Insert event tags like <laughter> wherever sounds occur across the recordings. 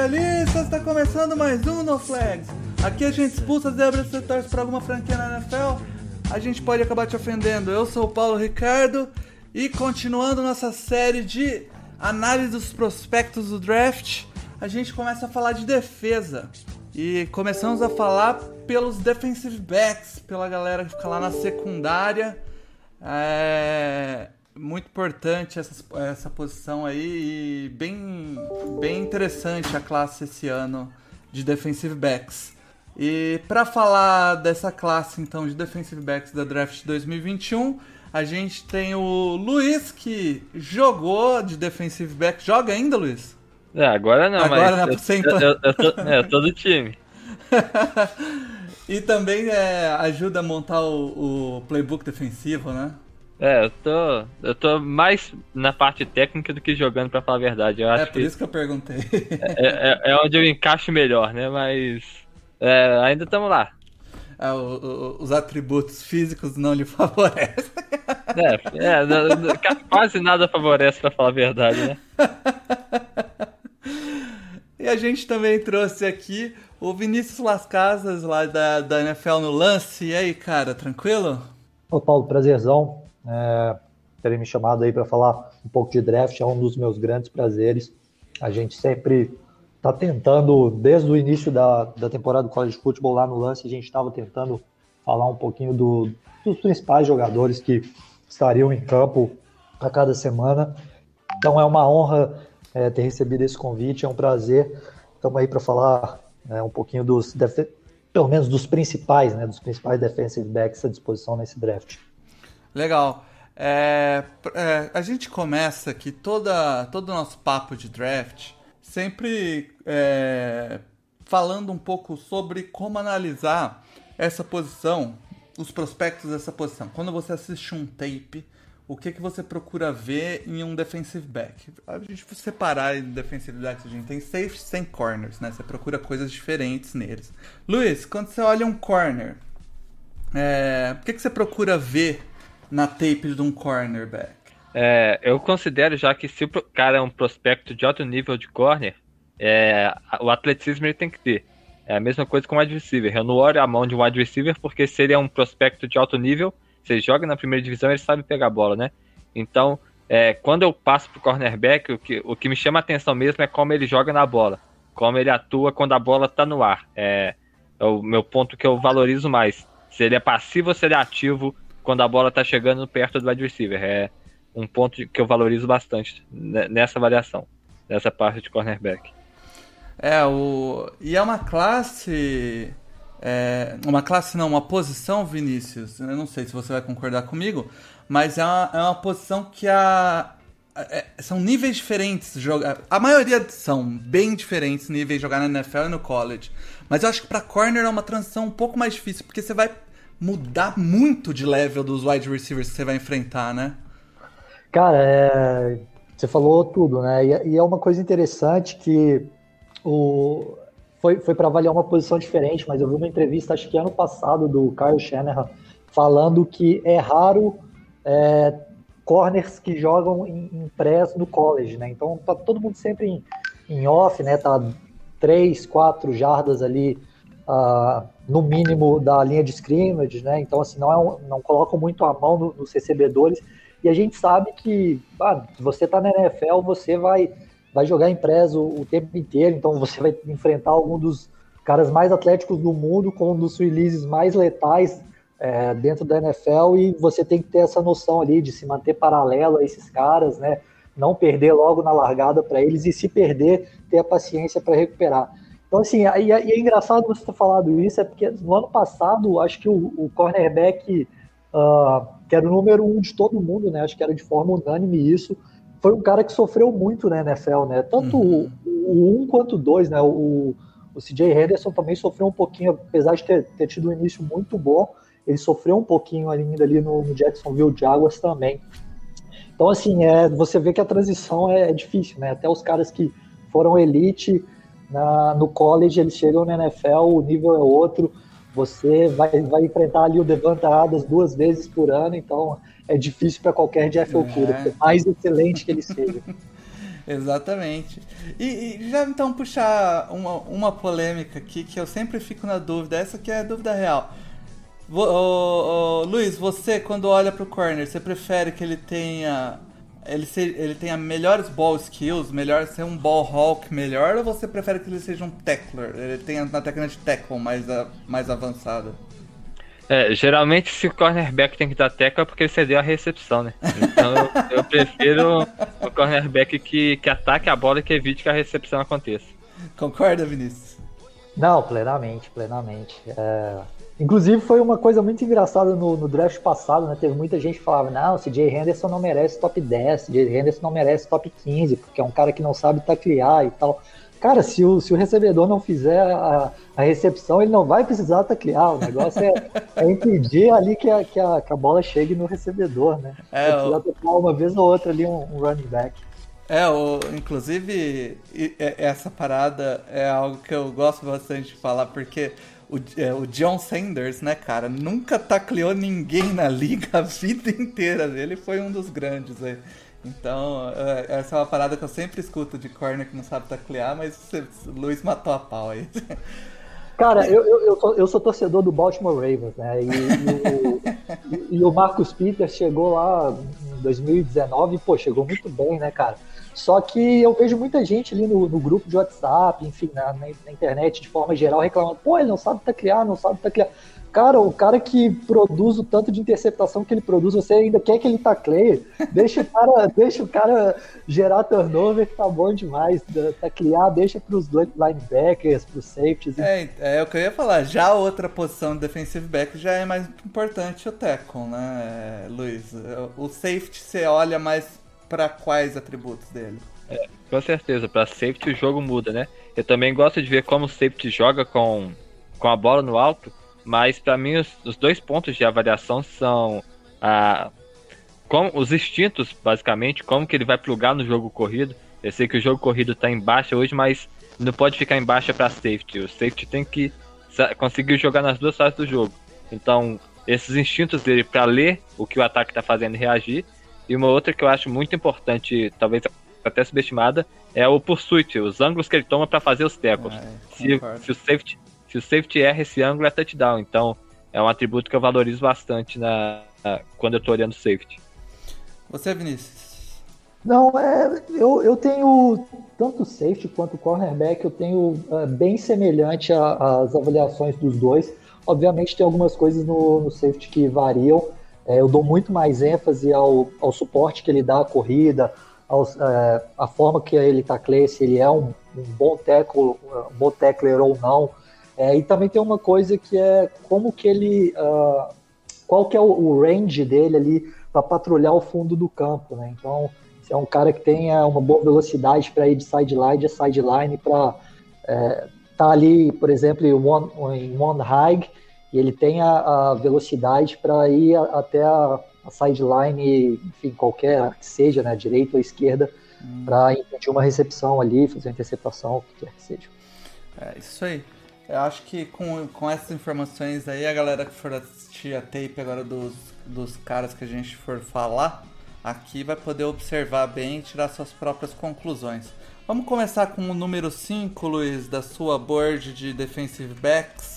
especialistas! Está começando mais um No Flags. Aqui a gente expulsa zebras se torce para alguma franquia na NFL. A gente pode acabar te ofendendo. Eu sou o Paulo Ricardo e continuando nossa série de análise dos prospectos do draft, a gente começa a falar de defesa. E começamos a falar pelos defensive backs, pela galera que fica lá na secundária. É muito importante essa, essa posição aí e bem, bem interessante a classe esse ano de defensive backs. E para falar dessa classe então de defensive backs da draft 2021, a gente tem o Luiz que jogou de defensive back. Joga ainda, Luiz? É, agora não, agora mas não, eu, eu, eu, tô, <laughs> é, eu tô do time. e também é, ajuda a montar o, o playbook defensivo, né? É, eu tô, eu tô mais na parte técnica do que jogando, para falar a verdade. Eu é acho por que isso que eu perguntei. é, é, é onde eu encaixo melhor, né? Mas é, ainda estamos lá. É, o, o, os atributos físicos não lhe <laughs> favorecem. É, é quase nada favorece, para falar a verdade, né? e a gente também trouxe aqui o Vinícius Las Casas, lá da, da NFL no lance. E aí, cara, tranquilo? Ô, Paulo, prazerzão é, terem me chamado aí para falar um pouco de draft, é um dos meus grandes prazeres. A gente sempre está tentando, desde o início da, da temporada do College Football lá no lance, a gente estava tentando falar um pouquinho do, dos principais jogadores que estariam em campo a cada semana. Então é uma honra é, ter recebido esse convite, é um prazer. Estamos aí para falar é, um pouquinho dos, pelo menos dos principais, né, dos principais defensive backs à disposição nesse draft. Legal. É, é, a gente começa aqui toda, todo o nosso papo de draft sempre é, falando um pouco sobre como analisar essa posição, os prospectos dessa posição. Quando você assiste um tape, o que, que você procura ver em um defensive back? A gente separar em defensive backs, a gente tem safes sem corners, né? Você procura coisas diferentes neles. Luiz, quando você olha um corner, é, o que, que você procura ver na tape de um cornerback? É, eu considero já que se o cara é um prospecto de alto nível de corner, é, o atleticismo ele tem que ter. É a mesma coisa com o wide receiver. Eu não olho a mão de um wide receiver porque se ele é um prospecto de alto nível, ele joga na primeira divisão, ele sabe pegar a bola, né? Então, é, quando eu passo pro cornerback, o que, o que me chama a atenção mesmo é como ele joga na bola. Como ele atua quando a bola tá no ar. É, é o meu ponto que eu valorizo mais. Se ele é passivo ou se ele é ativo quando a bola tá chegando perto do wide receiver. É um ponto que eu valorizo bastante nessa avaliação, nessa parte de cornerback. É, o... e é uma classe. É... Uma classe não, uma posição, Vinícius. Eu não sei se você vai concordar comigo, mas é uma, é uma posição que a. É, são níveis diferentes jogar. A maioria são bem diferentes níveis de jogar na NFL e no college. Mas eu acho que para corner é uma transição um pouco mais difícil, porque você vai mudar muito de level dos wide receivers que você vai enfrentar, né? Cara, é... você falou tudo, né? E é uma coisa interessante que o... foi, foi para avaliar uma posição diferente, mas eu vi uma entrevista, acho que ano passado, do Kyle Shanahan, falando que é raro é, corners que jogam em, em press no college, né? Então tá todo mundo sempre em, em off, né? Tá três, quatro jardas ali uh, no mínimo da linha de scrimmage, né? Então, assim, não, é um, não colocam muito a mão no, nos recebedores. E a gente sabe que, ah, se você está na NFL, você vai, vai jogar em o, o, tempo inteiro, então você vai enfrentar algum dos caras mais atléticos do mundo com um dos releases mais letais é, dentro da NFL e você tem que ter essa noção ali de se manter paralelo a esses caras, né? Não perder logo na largada para eles e se perder, ter a paciência para recuperar. Então, assim, e, é engraçado você ter falado isso, é porque no ano passado, acho que o, o cornerback, uh, que era o número um de todo mundo, né? Acho que era de forma unânime isso, foi um cara que sofreu muito na NFL, né? Tanto uhum. o, o um quanto o dois, né? O, o CJ Henderson também sofreu um pouquinho, apesar de ter, ter tido um início muito bom, ele sofreu um pouquinho ainda ali no, no Jacksonville Jaguars também. Então, assim, é, você vê que a transição é, é difícil, né? Até os caras que foram elite na, no college, eles chegam na NFL, o nível é outro. Você vai, vai enfrentar ali o Devante Adams duas vezes por ano, então é difícil para qualquer Jeff Okuda, é. por mais excelente que ele seja. <laughs> Exatamente. E, e, já então puxar uma, uma polêmica aqui que eu sempre fico na dúvida, essa que é a dúvida real. Ô, ô, Luiz, você quando olha pro corner, você prefere que ele tenha ele, se, ele tenha melhores ball skills, melhor ser um ball hawk melhor, ou você prefere que ele seja um tackler? Ele tenha uma técnica de tackle mais, mais avançada? É, geralmente se o cornerback tem que dar tackle é porque ele cedeu a recepção, né? Então eu, eu prefiro o cornerback que, que ataque a bola e que evite que a recepção aconteça. Concorda, Vinícius? Não, plenamente, plenamente. É, Inclusive foi uma coisa muito engraçada no, no, draft passado, né? Teve muita gente que falava, não, CJ Henderson não merece top 10, CJ Henderson não merece top 15, porque é um cara que não sabe taclear e tal. Cara, se o, se o recebedor não fizer a, a recepção, ele não vai precisar taclear. O negócio é, é impedir ali que a, que, a, que a bola chegue no recebedor, né? É, vai precisar o... uma vez ou outra ali um, um running back. É, o, inclusive, essa parada é algo que eu gosto bastante de falar, porque o, é, o John Sanders, né, cara, nunca tacleou ninguém na liga a vida inteira. Ele foi um dos grandes aí. Então, é, essa é uma parada que eu sempre escuto de corner que não sabe taclear, mas o Luiz matou a pau aí. Cara, eu, eu, eu, sou, eu sou torcedor do Baltimore Ravens, né? E, e, o, e, o Marcus Peters chegou lá em 2019 e, pô, chegou muito bem, né, cara? Só que eu vejo muita gente ali no, no grupo de WhatsApp, enfim, na, na, na, internet de forma geral, reclamando: pô, ele não sabe taclear, não sabe taclear. Cara, o cara que produz o tanto de interceptação que ele produz, você ainda quer que ele tacleie? Deixa o cara, <laughs> deixa o cara gerar turnover, que tá bom demais. Taclear, deixa pros linebackers, pros safeties. É, é o que eu ia falar. Já a outra posição de defensive back já é mais importante o tackle, né, Luiz? O safety você olha mais para quais atributos dele? É, com certeza, para safety o jogo muda, né? Eu também gosto de ver como o safety joga com, com a bola no alto, mas para mim os, os, dois pontos de avaliação são a, com, os instintos, basicamente, como que ele vai plugar no jogo corrido. Eu sei que o jogo corrido está em baixa hoje, mas não pode ficar em baixa para safety. O safety tem que conseguir jogar nas duas fases do jogo. Então, esses instintos dele para ler o que o ataque está fazendo e reagir, e uma outra que eu acho muito importante, talvez até subestimada, é o pursuit, os ângulos que ele toma para fazer os tackles. É, se, se, o safety, se o safety erra esse ângulo, é touchdown. Então, é um atributo que eu valorizo bastante na, na quando eu tô olhando safety. Você, Vinícius? Não, é, eu, eu tenho tanto safety quanto cornerback, eu tenho é, bem semelhante às avaliações dos dois. Obviamente tem algumas coisas no, no safety que variam, é, eu dou muito mais ênfase ao, ao suporte que ele dá à corrida, ao, é, a forma que ele tacleia, se ele é um, um bom tackle, um bom tackler ou não. É, e também tem uma coisa que é como que ele, uh, qual que é o, o range dele ali para patrulhar o fundo do campo, né? Então, se é um cara que tenha uma boa velocidade para ir de sideline a sideline para é, tá ali, por exemplo, em one, em one high e ele tem a, a velocidade para ir a, até a, a, sideline, enfim, qualquer que seja, né, direita ou esquerda, hum. para impedir uma recepção ali, fazer uma interceptação, o que quer que seja. É isso aí. Eu acho que com, com essas informações aí, a galera que for assistir a tape agora dos, dos caras que a gente for falar, aqui vai poder observar bem e tirar suas próprias conclusões. Vamos começar com o número 5, Luiz, da sua board de defensive backs.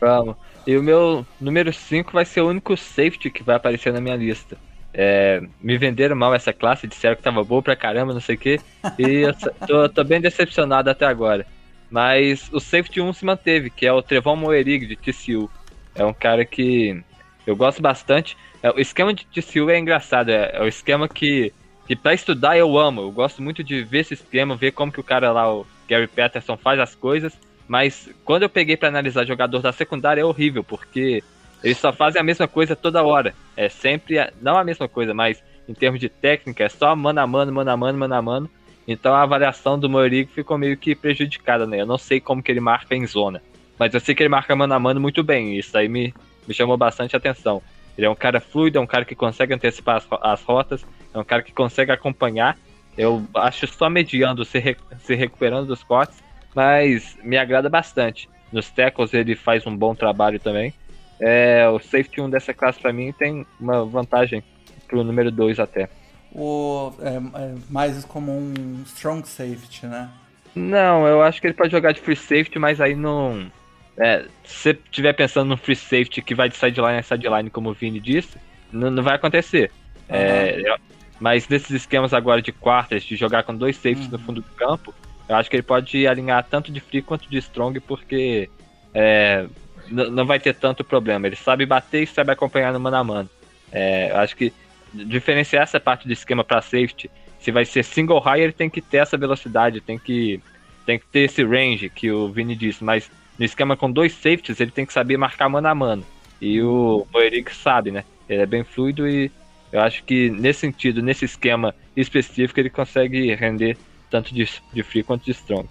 Vamos. E o meu número 5 vai ser o único safety que vai aparecer na minha lista. É, me venderam mal essa classe, disseram que tava boa pra caramba, não sei o que. E eu tô, tô, bem decepcionado até agora. Mas o safety 1 se manteve, que é o Trevon Moerig de TCU. É um cara que eu gosto bastante. É, o esquema de TCU é engraçado, é, é o esquema que, que para estudar eu amo. Eu gosto muito de ver esse esquema, ver como que o cara lá, o Gary Patterson, faz as coisas. Mas quando eu peguei para analisar jogador da secundária é horrível, porque eles só fazem a mesma coisa toda hora. É sempre, a, não a mesma coisa, mas em termos de técnica, é só mano a mano, mano a mano, mano a mano. Então a avaliação do Morigo ficou meio que prejudicada, né? Eu não sei como que ele marca em zona. Mas eu sei que ele marca mano a mano muito bem. Isso aí me, me chamou bastante atenção. Ele é um cara fluido, é um cara que consegue antecipar as, as rotas, é um cara que consegue acompanhar. Eu acho só mediando, se, re, se recuperando dos cortes, mas me agrada bastante. Nos tackles ele faz um bom trabalho também. É, o safety 1 dessa classe para mim tem uma vantagem pro número 2 até. O, é, é, mais como um strong safety, né? Não, eu acho que ele pode jogar de free safety, mas aí não. É, se você estiver pensando no free safety que vai de sideline a sideline, como o Vini disse, não, não vai acontecer. Uhum. É, mas nesses esquemas agora de quartas, de jogar com dois safeties uhum. no fundo do campo, eu acho que ele pode alinhar tanto de free quanto de strong, porque é, não vai ter tanto problema. Ele sabe bater e sabe acompanhar no mano a mano. É, eu acho que diferenciar essa parte do esquema para safety, se vai ser single high, ele tem que ter essa velocidade, tem que, tem que ter esse range que o Vini disse, mas no esquema com dois safeties, ele tem que saber marcar mano a mano. E o Boerick sabe, né? Ele é bem fluido e eu acho que nesse sentido, nesse esquema específico, ele consegue render tanto de, de free quanto de strong.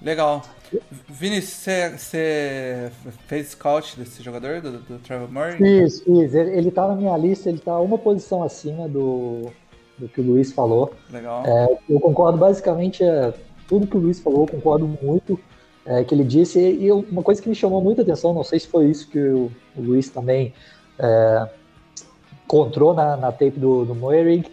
Legal. Vini, você fez scout desse jogador, do, do Trevor Murray? Fiz, fiz. Ele, ele tá na minha lista, ele tá uma posição acima do, do que o Luiz falou. Legal. É, eu concordo basicamente é, tudo que o Luiz falou, concordo muito é, que ele disse. E eu, uma coisa que me chamou muita atenção, não sei se foi isso que o, o Luiz também é, encontrou na, na tape do, do Moerig,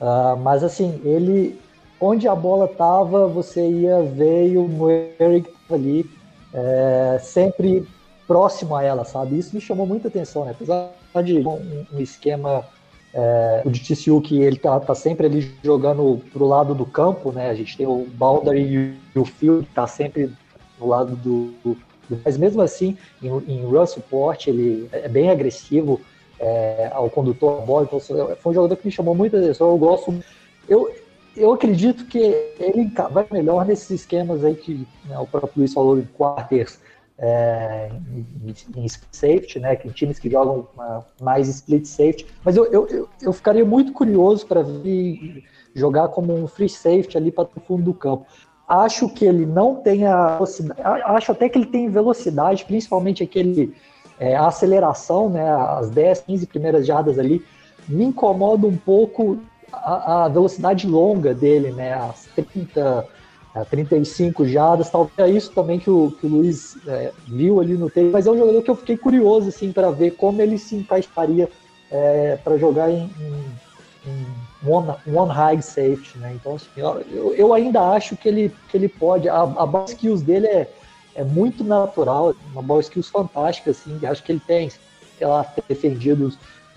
uh, mas assim, ele onde a bola estava, você ia ver o Moerig ali é, sempre próximo a ela, sabe? Isso me chamou muita atenção, né? Apesar de um, esquema é, o de TCU que ele tá, tá, sempre ali jogando pro lado do campo, né? A gente tem o boundary e o field que tá sempre no lado do, do, mas mesmo assim em, em run support ele é bem agressivo é, ao condutor da bola, então foi um jogador que me chamou muita atenção. Eu gosto, eu eu acredito que ele vai melhor nesses esquemas aí que né, o próprio Luiz falou em quarters, é, em, em, safety, né, que times que jogam uh, mais split safety, mas eu, eu, eu ficaria muito curioso para ver jogar como um free safety ali para o fundo do campo. Acho que ele não tem a acho até que ele tem velocidade, principalmente aquele é, aceleração, né, as 10, 15 primeiras jardas ali, me incomoda um pouco a, a, velocidade longa dele, né? As 30, a 35 jardas, talvez é isso também que o, que o Luiz é, viu ali no tempo, mas é um jogador que eu fiquei curioso assim para ver como ele se encaixaria é, para jogar em, em, em one, one, high safety, né? Então assim, eu, eu, ainda acho que ele, que ele pode, a, a ball skills dele é, é muito natural, uma ball skills fantástica, assim, acho que ele tem, sei lá, defendido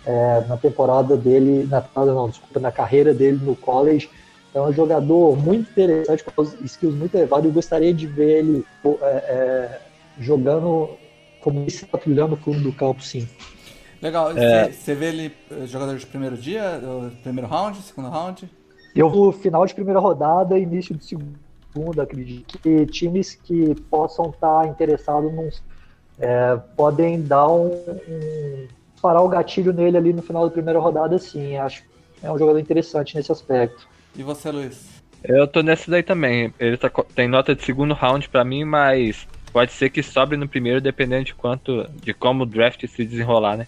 é, na temporada dele, na não, desculpa, na carreira dele no college. É um jogador muito interessante, com skills muito elevados. Eu gostaria de ver ele é, é, jogando como se patrulhando o fundo do campo, sim. Legal. É. Você vê ele eh, jogador de primeiro dia, primeiro round, segundo round? Eu vou final de primeira rodada, início de segunda, acredito que times que possam estar interessados num, é, podem dar um, um parar o gatilho nele ali no final da primeira rodada, sim. Acho é um jogador interessante nesse aspecto. E você, Luiz? Eu tô nessa daí também. Ele tá, tem nota de segundo round para mim, mas pode ser que sobre no primeiro, dependendo de quanto, de como o draft se desenrolar, né?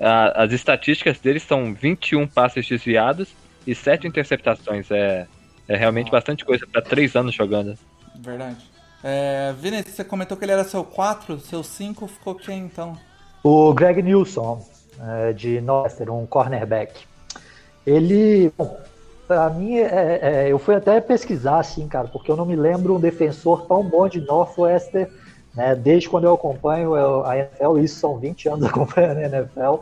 as estatísticas dele são 21 passes desviados e 7 interceptações. É, é realmente ah. bastante coisa para 3 anos jogando. Verdade. É, Vini, você comentou que ele era seu 4, seu 5 ficou quem então? O Greg Nilsson, é, de Northwestern, um cornerback. Ele, para mim, é, é, eu fui até pesquisar, assim, cara, porque eu não me lembro um defensor tão bom de Northwestern, né, desde quando eu acompanho a NFL, isso são 20 anos <laughs> acompanhando a NFL,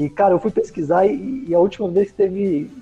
e, cara, eu fui pesquisar e, e a última vez que teve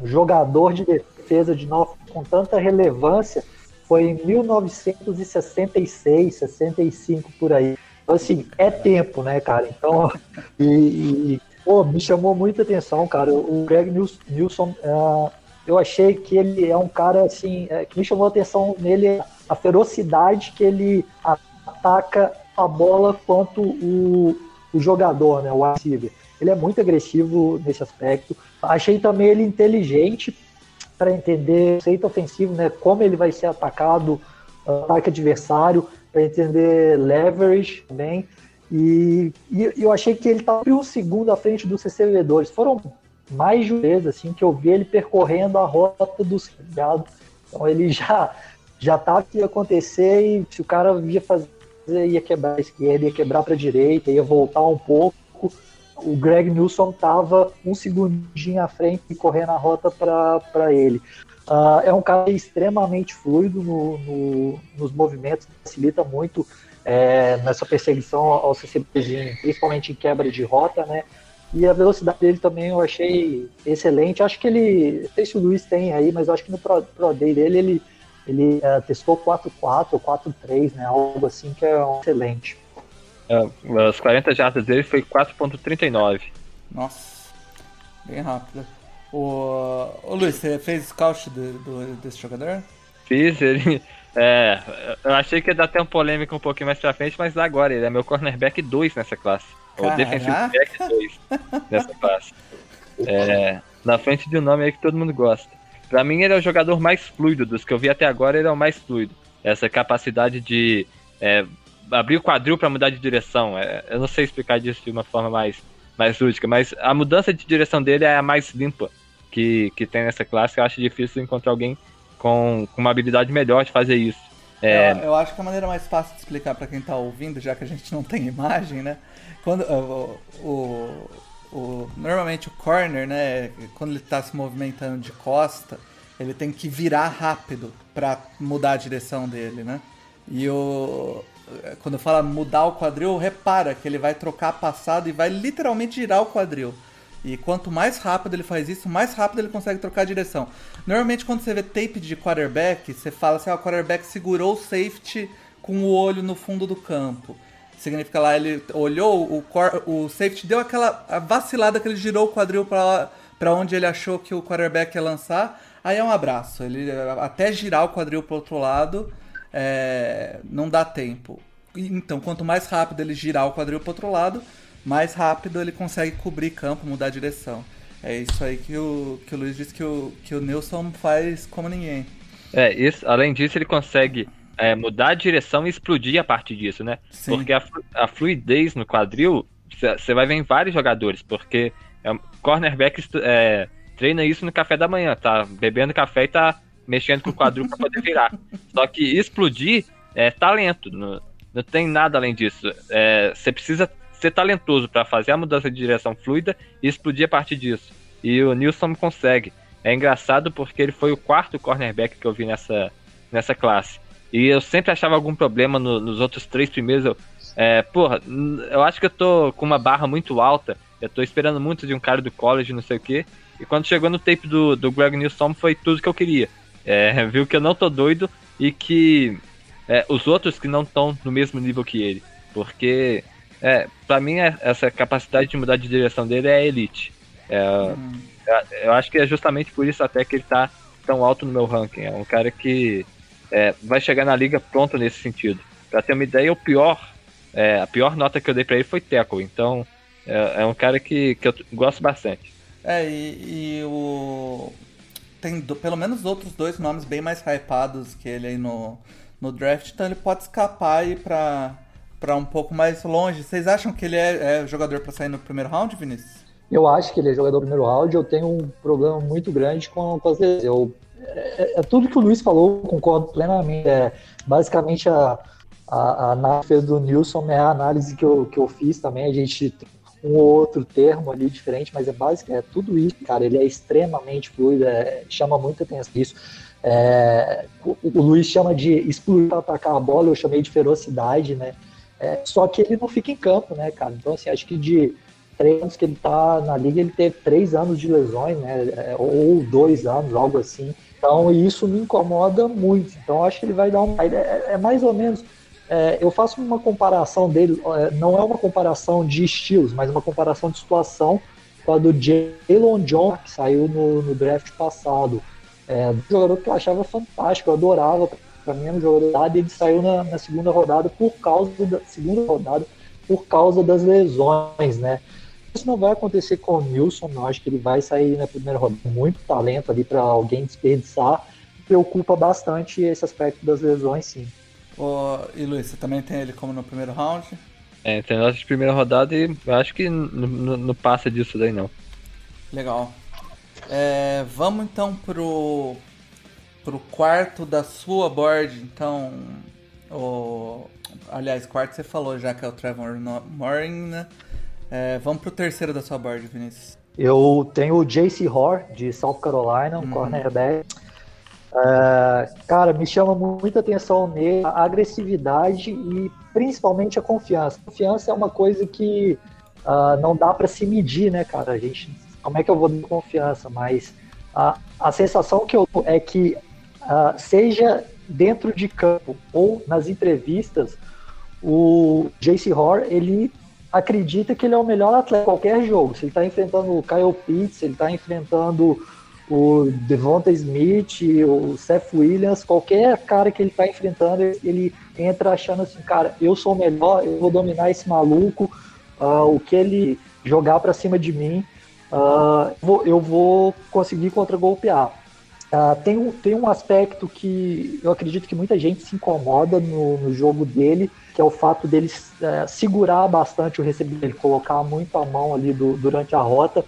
um jogador de defesa de Northwestern com tanta relevância foi em 1966, 65 por aí. Assim, é tempo, né, cara? Então, <laughs> e, e pô, me chamou muita atenção, cara. O Greg Nilsson, uh, eu achei que ele é um cara, assim, é, que me chamou a atenção nele a ferocidade que ele ataca a bola quanto o, o jogador, né, o receiver. Ele é muito agressivo nesse aspecto. Achei também ele inteligente para entender o conceito ofensivo, né, como ele vai ser atacado, ataque adversário, para entender leverage também. E, e, eu achei que ele estava um segundo à frente dos recebedores. Foram mais de vezes assim que eu vi ele percorrendo a rota dos criados. Então ele <laughs> já já estava que ia acontecer e se o cara ia fazer ia quebrar a esquerda, ia quebrar para a direita, ia voltar um pouco. O Greg Nilsson estava um segundinho à frente e correndo a rota para ele. Uh, é um cara extremamente fluido no, no, nos movimentos, facilita muito é, nessa perseguição aos CCPzinho, principalmente em quebra de rota, né? E a velocidade dele também eu achei excelente. Acho que ele, não sei se o Luiz tem aí, mas eu acho que no Pro, Pro Day dele ele, ele uh, testou 4.4 ou 4.3, né? Algo assim que é um excelente. Uh, as 40 jardas dele foi 4.39. Nossa, bem rápido. O, o Luiz, você fez scout do, do, desse jogador? Fiz, ele. É, eu achei que ia dar até um polêmica um pouquinho mais pra frente, mas agora, ele é meu cornerback 2 nessa classe. Caraca. O defensive back 2 <laughs> nessa classe. É, na frente de um nome aí que todo mundo gosta. Pra mim, ele é o jogador mais fluido dos que eu vi até agora, ele é o mais fluido. Essa capacidade de é, abrir o quadril para mudar de direção. É, eu não sei explicar disso de uma forma mais mais lúdica, mas a mudança de direção dele é a mais limpa que, que tem nessa classe. Eu acho difícil encontrar alguém com, com uma habilidade melhor de fazer isso. É... Eu, eu, acho que a maneira mais fácil de explicar para quem está ouvindo, já que a gente não tem <laughs> imagem, né? Quando o, o, o normalmente o corner, né? Quando ele está se movimentando de costa, ele tem que virar rápido para mudar a direção dele, né? E o, quando fala mudar o quadril, repara que ele vai trocar passado e vai literalmente girar o quadril. E quanto mais rápido ele faz isso, mais rápido ele consegue trocar a direção. Normalmente quando você vê tape de quarterback, você fala assim, ah, o quarterback segurou o safety com o olho no fundo do campo. Significa lá, ele olhou, o, o safety deu aquela vacilada que ele girou o quadril para onde ele achou que o quarterback ia lançar. Aí é um abraço. Ele até girar o quadril para outro lado, é, não dá tempo. Então, quanto mais rápido ele girar o quadril para outro lado, mais rápido ele consegue cobrir campo, mudar a direção. É isso aí que o, que o Luiz disse que o, que o Nilson faz como ninguém. É, isso, além disso, ele consegue é, mudar a direção e explodir a partir disso, né? Sim. Porque a, a fluidez no quadril, você vai ver em vários jogadores, porque é, cornerback é, treina isso no café da manhã, tá bebendo café e tá mexendo com o quadril para poder virar. <laughs> Só que explodir é talento, não, não tem nada além disso. É, você precisa ser talentoso para fazer a mudança de direção fluida e explodir a partir disso. E o Nilson consegue. É engraçado porque ele foi o quarto cornerback que eu vi nessa, nessa classe. E eu sempre achava algum problema no, nos outros três primeiros. Eu, é, porra, eu acho que eu tô com uma barra muito alta. Eu tô esperando muito de um cara do college, não sei o quê. E quando chegou no tape do, do Greg Nilsson foi tudo que eu queria. É, <laughs> viu que eu não tô doido e que é, os outros que não estão no mesmo nível que ele. Porque é, pra mim, é, essa capacidade de mudar de direção dele é elite. É, uhum. Eu acho que é justamente por isso até que ele tá tão alto no meu ranking. É um cara que é, vai chegar na liga pronto nesse sentido. Pra ter uma ideia, o pior, é, a pior nota que eu dei pra ele foi Teco. Então, é, é, um cara que, que eu gosto bastante. É, e, e o. Tem do, pelo menos outros dois nomes bem mais hypados que ele aí no, no draft, então ele pode escapar aí pra para um pouco mais longe. Vocês acham que ele é, é jogador para sair no primeiro round, Vinícius? Eu acho que ele é jogador do primeiro round. Eu tenho um problema muito grande com, com as. Eu, é, é, tudo que o Luiz falou, concordo plenamente. É, basicamente, a, a, a análise do Nilson é a análise que eu, que eu fiz também. A gente um ou outro termo ali diferente, mas é básico, é tudo isso, cara. Ele é extremamente fluido, é, chama muita atenção isso. É, o, o, Luiz chama de explodir para atacar a bola, eu chamei de ferocidade, né? É, só que ele não fica em campo, né, cara? Então, assim, acho que de três anos que ele tá na liga, ele teve três anos de lesões, né? É, ou dois anos, algo assim. Então, isso me incomoda muito. Então, acho que ele vai dar um. É, é mais ou menos. é, eu faço uma comparação dele, é, não é uma comparação de estilos, mas uma comparação de situação com a do Jalen John, que saiu no, no draft passado. É, um jogador que eu achava fantástico, eu adorava, para mim era um jogador e ele saiu na, na, segunda rodada por causa da segunda rodada por causa das lesões, né? Isso não vai acontecer com o Nilson, eu acho que ele vai sair na primeira rodada muito talento ali para alguém desperdiçar. Preocupa bastante esse aspecto das lesões, sim. Oh, e Luiz, você também tem ele como no primeiro round? É, tem nossa de primeira rodada e acho que não passa disso daí não. Legal. É, vamos então pro, pro quarto da sua board. Então, o, aliás, quarto você falou já que é o Trevor Morin, né? É, vamos pro terceiro da sua board, Vinícius. Eu tenho o JC Hoare, de South Carolina, um uhum. cornerback. É, cara, me chama muita atenção nele a agressividade e principalmente a confiança. Confiança é uma coisa que uh, não dá para se medir, né, cara? A gente, como é que eu vou dar confiança? Mas a, a sensação que eu é que uh, seja dentro de campo ou nas entrevistas, o JC Horr ele acredita que ele é o melhor atleta em qualquer jogo. Se ele está enfrentando o Kyle Pitts, ele está enfrentando o Devonta Smith, o Seth Williams, qualquer cara que ele está enfrentando, ele entra achando assim, cara, eu sou o melhor, eu vou dominar esse maluco, uh, o que ele jogar para cima de mim, uh, eu vou conseguir contra-golpear. Uh, tem, um, tem um aspecto que eu acredito que muita gente se incomoda no, no jogo dele, que é o fato dele uh, segurar bastante o recebedor, ele colocar muito a mão ali do, durante a rota.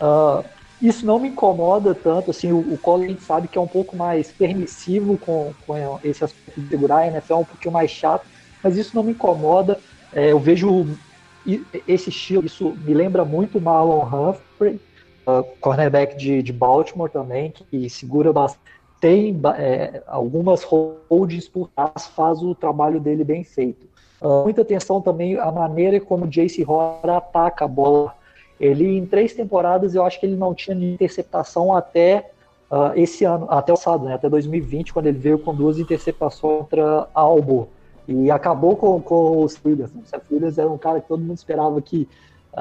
Uh, isso não me incomoda tanto, assim, o, o Collins sabe que é um pouco mais permissivo com, com esse aspecto de segurar, a NFL é um pouquinho mais chato, mas isso não me incomoda. É, eu vejo esse estilo, isso me lembra muito Marlon Humphrey, cornerback de, de Baltimore também, que segura bastante. Tem é, algumas holdings por trás, faz o trabalho dele bem feito. Uh, muita atenção também a maneira como o Jace Horner ataca a bola ele, em três temporadas, eu acho que ele não tinha interceptação até uh, esse ano, até o passado, né, até 2020, quando ele veio com duas interceptações contra Albo. E acabou com, com os Williams. Né? O Williams era um cara que todo mundo esperava que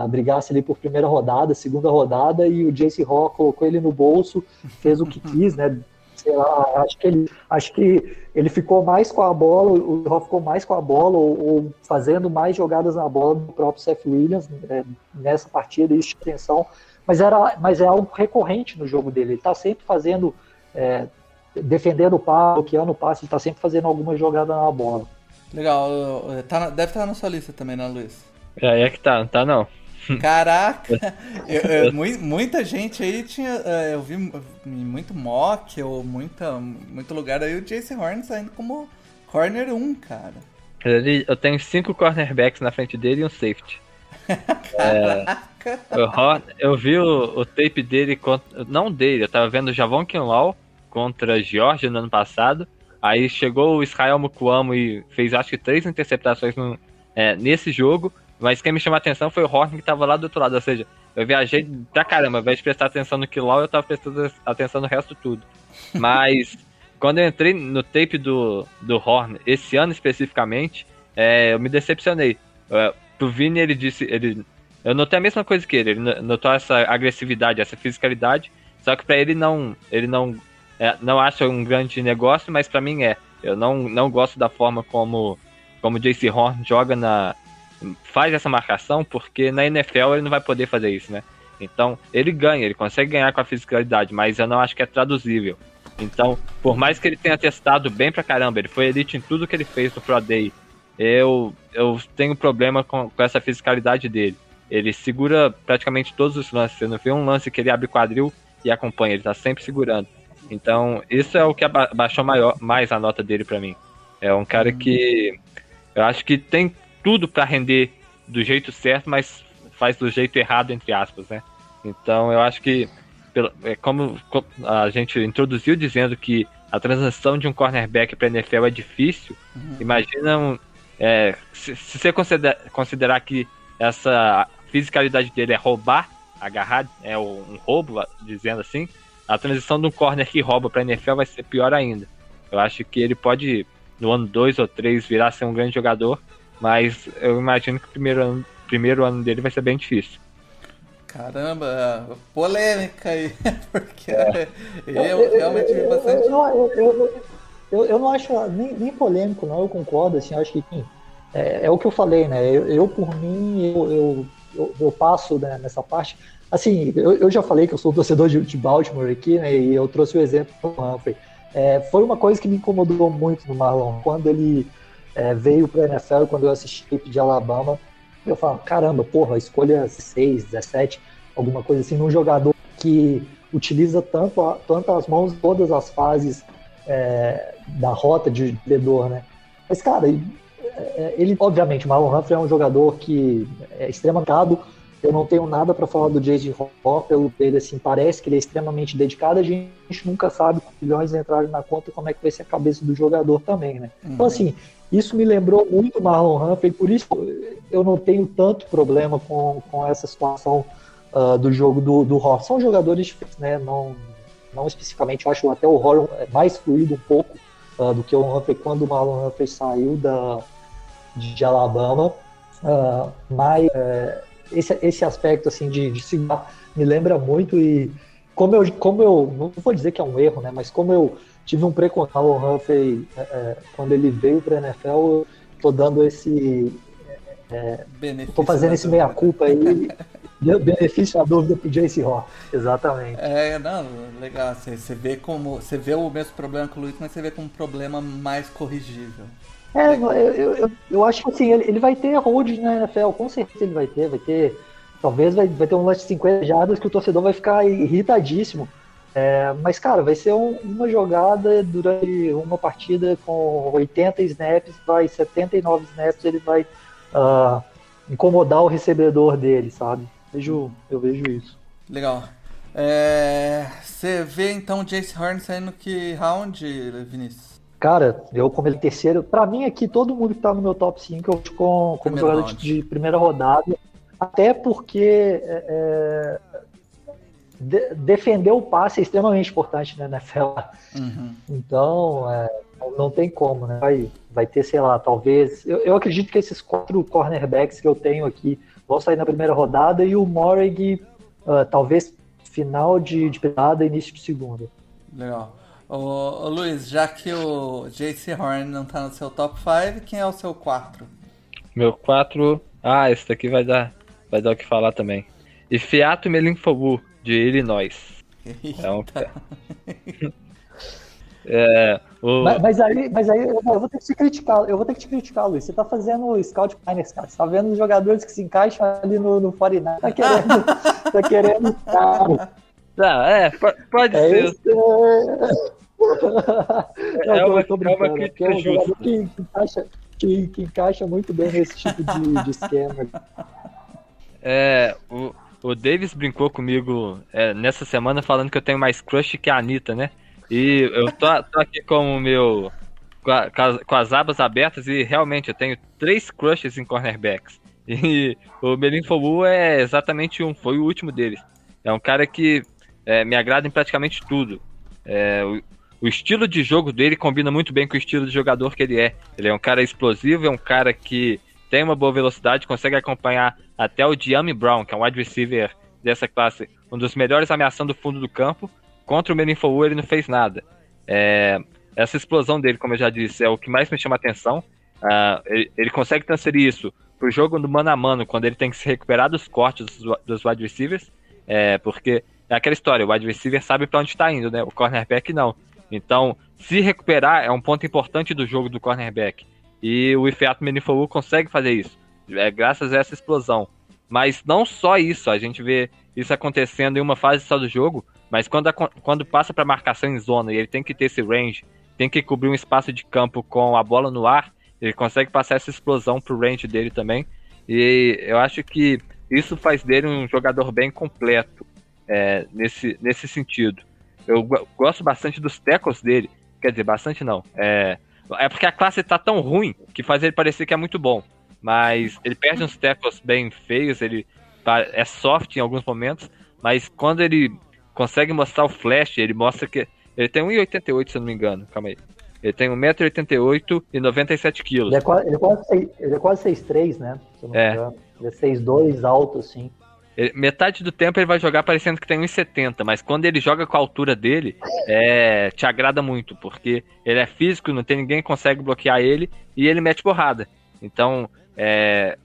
brigasse ali por primeira rodada, segunda rodada, e o Jace Rock colocou ele no bolso, fez o que quis, né? sei lá, acho que ele, acho que ele ficou mais com a bola, o Raw ficou mais com a bola, ou, ou, fazendo mais jogadas na bola do próprio Seth Williams é, nessa partida, isso atenção, mas, era, mas é algo recorrente no jogo dele, ele está sempre fazendo, é, defendendo o passe, bloqueando o passe, ele está sempre fazendo alguma jogada na bola. Legal, tá, deve estar na sua lista também, né, Luiz? É, é que tá, não tá não. Caraca! <laughs> eu, eu, muita gente aí tinha. É, eu vi muito mock ou muita, muito lugar aí o Jason Horn saindo como corner 1, cara. Eu tenho cinco cornerbacks na frente dele e um safety. <laughs> Caraca! É, eu vi o, o, tape dele, contra, não dele, eu tava vendo o Javon Kinlaw contra Georgia no ano passado. Aí chegou o Israel Mukuamo e fez acho que três interceptações no, é, nesse jogo. Mas quem me chamou a atenção foi o Horn que tava lá do outro lado. Ou seja, eu viajei pra caramba. Ao invés de prestar atenção no Kilol, eu tava prestando atenção no resto tudo. Mas <laughs> quando eu entrei no tape do, do Horn, esse ano especificamente, é, eu me decepcionei. É, pro Vini, ele disse. Ele, eu notei a mesma coisa que ele. Ele notou essa agressividade, essa fisicalidade. Só que para ele não. Ele não. É, não acha um grande negócio, mas para mim é. Eu não, não gosto da forma como, como JC Horn joga na, faz essa marcação, porque na NFL ele não vai poder fazer isso, né? Então, ele ganha, ele consegue ganhar com a fisicalidade, mas eu não acho que é traduzível. Então, por mais que ele tenha testado bem pra caramba, ele foi elite em tudo que ele fez no Pro Day, eu, eu tenho problema com, com essa fisicalidade dele. Ele segura praticamente todos os lances. Você não vê um lance que ele abre quadril e acompanha, ele tá sempre segurando. Então, isso é o que abaixou maior, mais a nota dele para mim. É um cara que eu acho que tem tudo para render do jeito certo, mas faz do jeito errado, entre aspas, né? Então eu acho que, é como a gente introduziu dizendo que a transição de um cornerback para NFL é difícil, uhum. imagina um, é, se, se, você considerar, considerar que essa fisicalidade dele é roubar, agarrar, é um roubo, dizendo assim, a transição de um corner que rouba para NFL vai ser pior ainda. Eu acho que ele pode no ano 2 ou 3 virar ser um grande jogador, mas eu imagino que o primeiro ano, primeiro ano dele vai ser bem difícil. Caramba, polêmica aí, <laughs> porque é. eu realmente vi bastante. Eu, eu, eu, eu, não acho nem, nem polêmico, não, eu concordo, assim, acho que é, é, o que eu falei, né? Eu, eu por mim, eu, eu, eu passo né, nessa parte. Assim, eu, eu já falei que eu sou torcedor de, de Baltimore aqui, né? E eu trouxe o exemplo do Humphrey. É, foi uma coisa que me incomodou muito no Marlon, quando ele é, veio para a NFL, quando eu assisti a de Alabama, eu falo, caramba, porra, escolha 6, 17, alguma coisa assim, num jogador que utiliza tanto, a, tanto as mãos todas as fases é, da rota de vendedor, né? Mas, cara, ele, é, ele obviamente, o Marlon Humphrey é um jogador que é extremamente caro, eu não tenho nada para falar do Jason Hall, pelo dele, assim, parece que ele é extremamente dedicado, a gente nunca sabe com milhões entrarem na conta como é que vai ser a cabeça do jogador também, né? Uhum. Então, assim, isso me lembrou muito Marlon Humphrey, por isso eu não tenho tanto problema com, com essa situação uh, do jogo do, do. São jogadores diferentes, né? Não, não especificamente, eu acho até o Hall mais fluido um pouco uh, do que o Humphrey quando o Marlon Humphrey saiu da, de, Alabama, uh, mas... Uh, esse, esse aspecto assim de, de segurar me lembra muito e como eu, como eu não vou dizer que é um erro, né? Mas como eu tive um preconceito o Humphrey é, é, quando ele veio para a NFL, eu tô dando esse é, tô fazendo esse meia culpa aí. <laughs> benefício da dúvida pro Jace Hall. Exatamente. É, não, legal. Você, você vê como. Você vê o mesmo problema que o Luiz, mas você vê como um problema mais corrigível. É, eu, eu, eu acho que assim, ele, ele vai ter hold na NFL, com certeza ele vai ter, vai ter. Talvez vai, vai ter um lance de 50 jardas que o torcedor vai ficar irritadíssimo. É, mas, cara, vai ser um, uma jogada durante uma partida com 80 snaps, vai 79 snaps, ele vai uh, incomodar o recebedor dele, sabe? Vejo, eu vejo isso. Legal. É, você vê então o Jace Horn saindo que round, Vinícius? Cara, eu como ele terceiro, para mim aqui todo mundo que tá no meu top 5 eu com como jogador de, de, primeira rodada, até porque é, é, de, defender o passe é extremamente importante na NFL. Uhum. Então, é, não tem como, né? Vai, vai ter, sei lá, talvez. Eu, eu acredito que esses quatro cornerbacks que eu tenho aqui vão sair na primeira rodada e o Morrig, uh, talvez final de, de e início de segunda. Legal. Ô, ô, Luiz, já que o JC Horn não tá no seu top 5, quem é o seu 4? Meu 4. Ah, esse daqui vai dar, vai dar o que falar também. E Fiato Melinfobu, de Illinois. É um... <laughs> é, o... mas, mas, aí, mas aí eu vou ter que te criticar, eu vou ter que te criticar, Luiz. Você tá fazendo scout miners, cara. Você tá vendo os jogadores que se encaixam ali no, no 49. Tá querendo. <laughs> tá querendo. Cara. Não, é, pode é ser. Esse, <laughs> é... Não, é, uma, eu tô brincando, é uma crítica é um justa. Que, que, encaixa, que, que, encaixa muito bem nesse tipo de, de esquema. É, o, o Davis brincou comigo é, nessa semana falando que eu tenho mais crush que a Anitta, né? E eu tô, tô aqui com o meu. Com, a, com, as abas abertas e realmente eu tenho três crushes em cornerbacks. E o Melim Fogu é exatamente um, foi o último deles. É um cara que é, me agrada em praticamente tudo. É, o, o estilo de jogo dele combina muito bem com o estilo de jogador que ele é. Ele é um cara explosivo, é um cara que tem uma boa velocidade, consegue acompanhar até o Diami Brown, que é um wide receiver dessa classe, um dos melhores ameaçando o fundo do campo. Contra o Meninfou ele não fez nada. É, essa explosão dele, como eu já disse, é o que mais me chama a atenção. Uh, ele, ele, consegue transferir isso pro jogo do mano a mano, quando ele tem que se recuperar dos cortes dos, dos wide receivers, é, porque é aquela história, o wide receiver sabe para onde está indo, né? O cornerback não. Então, se recuperar é um ponto importante do jogo do cornerback. E o Ifeato Menifolu consegue fazer isso, é, graças a essa explosão. Mas não só isso, a gente vê isso acontecendo em uma fase só do jogo, mas quando, a, quando passa para marcação em zona e ele tem que ter esse range, tem que cobrir um espaço de campo com a bola no ar, ele consegue passar essa explosão pro range dele também. E eu acho que isso faz dele um jogador bem completo é, nesse, nesse sentido. Eu gosto bastante dos tackles dele. Quer dizer, bastante não. É, é porque a classe tá tão ruim que faz ele parecer que é muito bom. Mas ele perde uns tackles bem feios, ele é soft em alguns momentos, mas quando ele consegue mostrar o flash, ele mostra que. Ele tem 1,88, se eu não me engano. Calma aí. Ele tem 1,88m e 97kg. Ele é quase, ele é quase, ele é quase 6'3", né? É. Ele é 6'2", alto, assim. Metade do tempo ele vai jogar parecendo que tem 1,70, mas quando ele joga com a altura dele, é, te agrada muito, porque ele é físico, não tem ninguém que consegue bloquear ele e ele mete porrada. Então, é,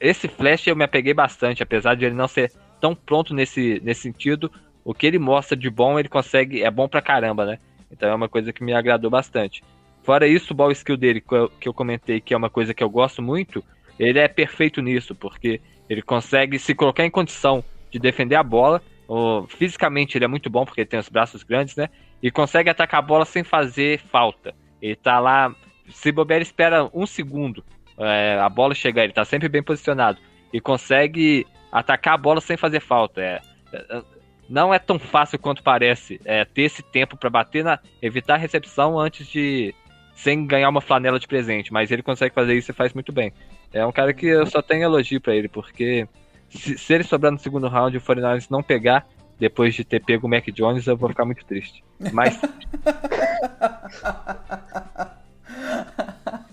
esse Flash eu me apeguei bastante, apesar de ele não ser tão pronto nesse, nesse sentido. O que ele mostra de bom, ele consegue, é bom pra caramba, né? Então é uma coisa que me agradou bastante. Fora isso, o ball skill dele, que eu comentei que é uma coisa que eu gosto muito, ele é perfeito nisso, porque ele consegue se colocar em condição de defender a bola. O, fisicamente ele é muito bom porque ele tem os braços grandes, né? E consegue atacar a bola sem fazer falta. Ele tá lá. Se bobear, espera um segundo é, a bola chegar, ele tá sempre bem posicionado. E consegue atacar a bola sem fazer falta. É, é não é tão fácil quanto parece é, ter esse tempo para bater na. evitar a recepção antes de. Sem ganhar uma flanela de presente. Mas ele consegue fazer isso e faz muito bem. É um cara que eu só tenho elogio para ele, porque se, se, ele sobrar no segundo round e o 49 não pegar, depois de ter pego o Mac Jones, eu vou ficar muito triste. Mas. <laughs>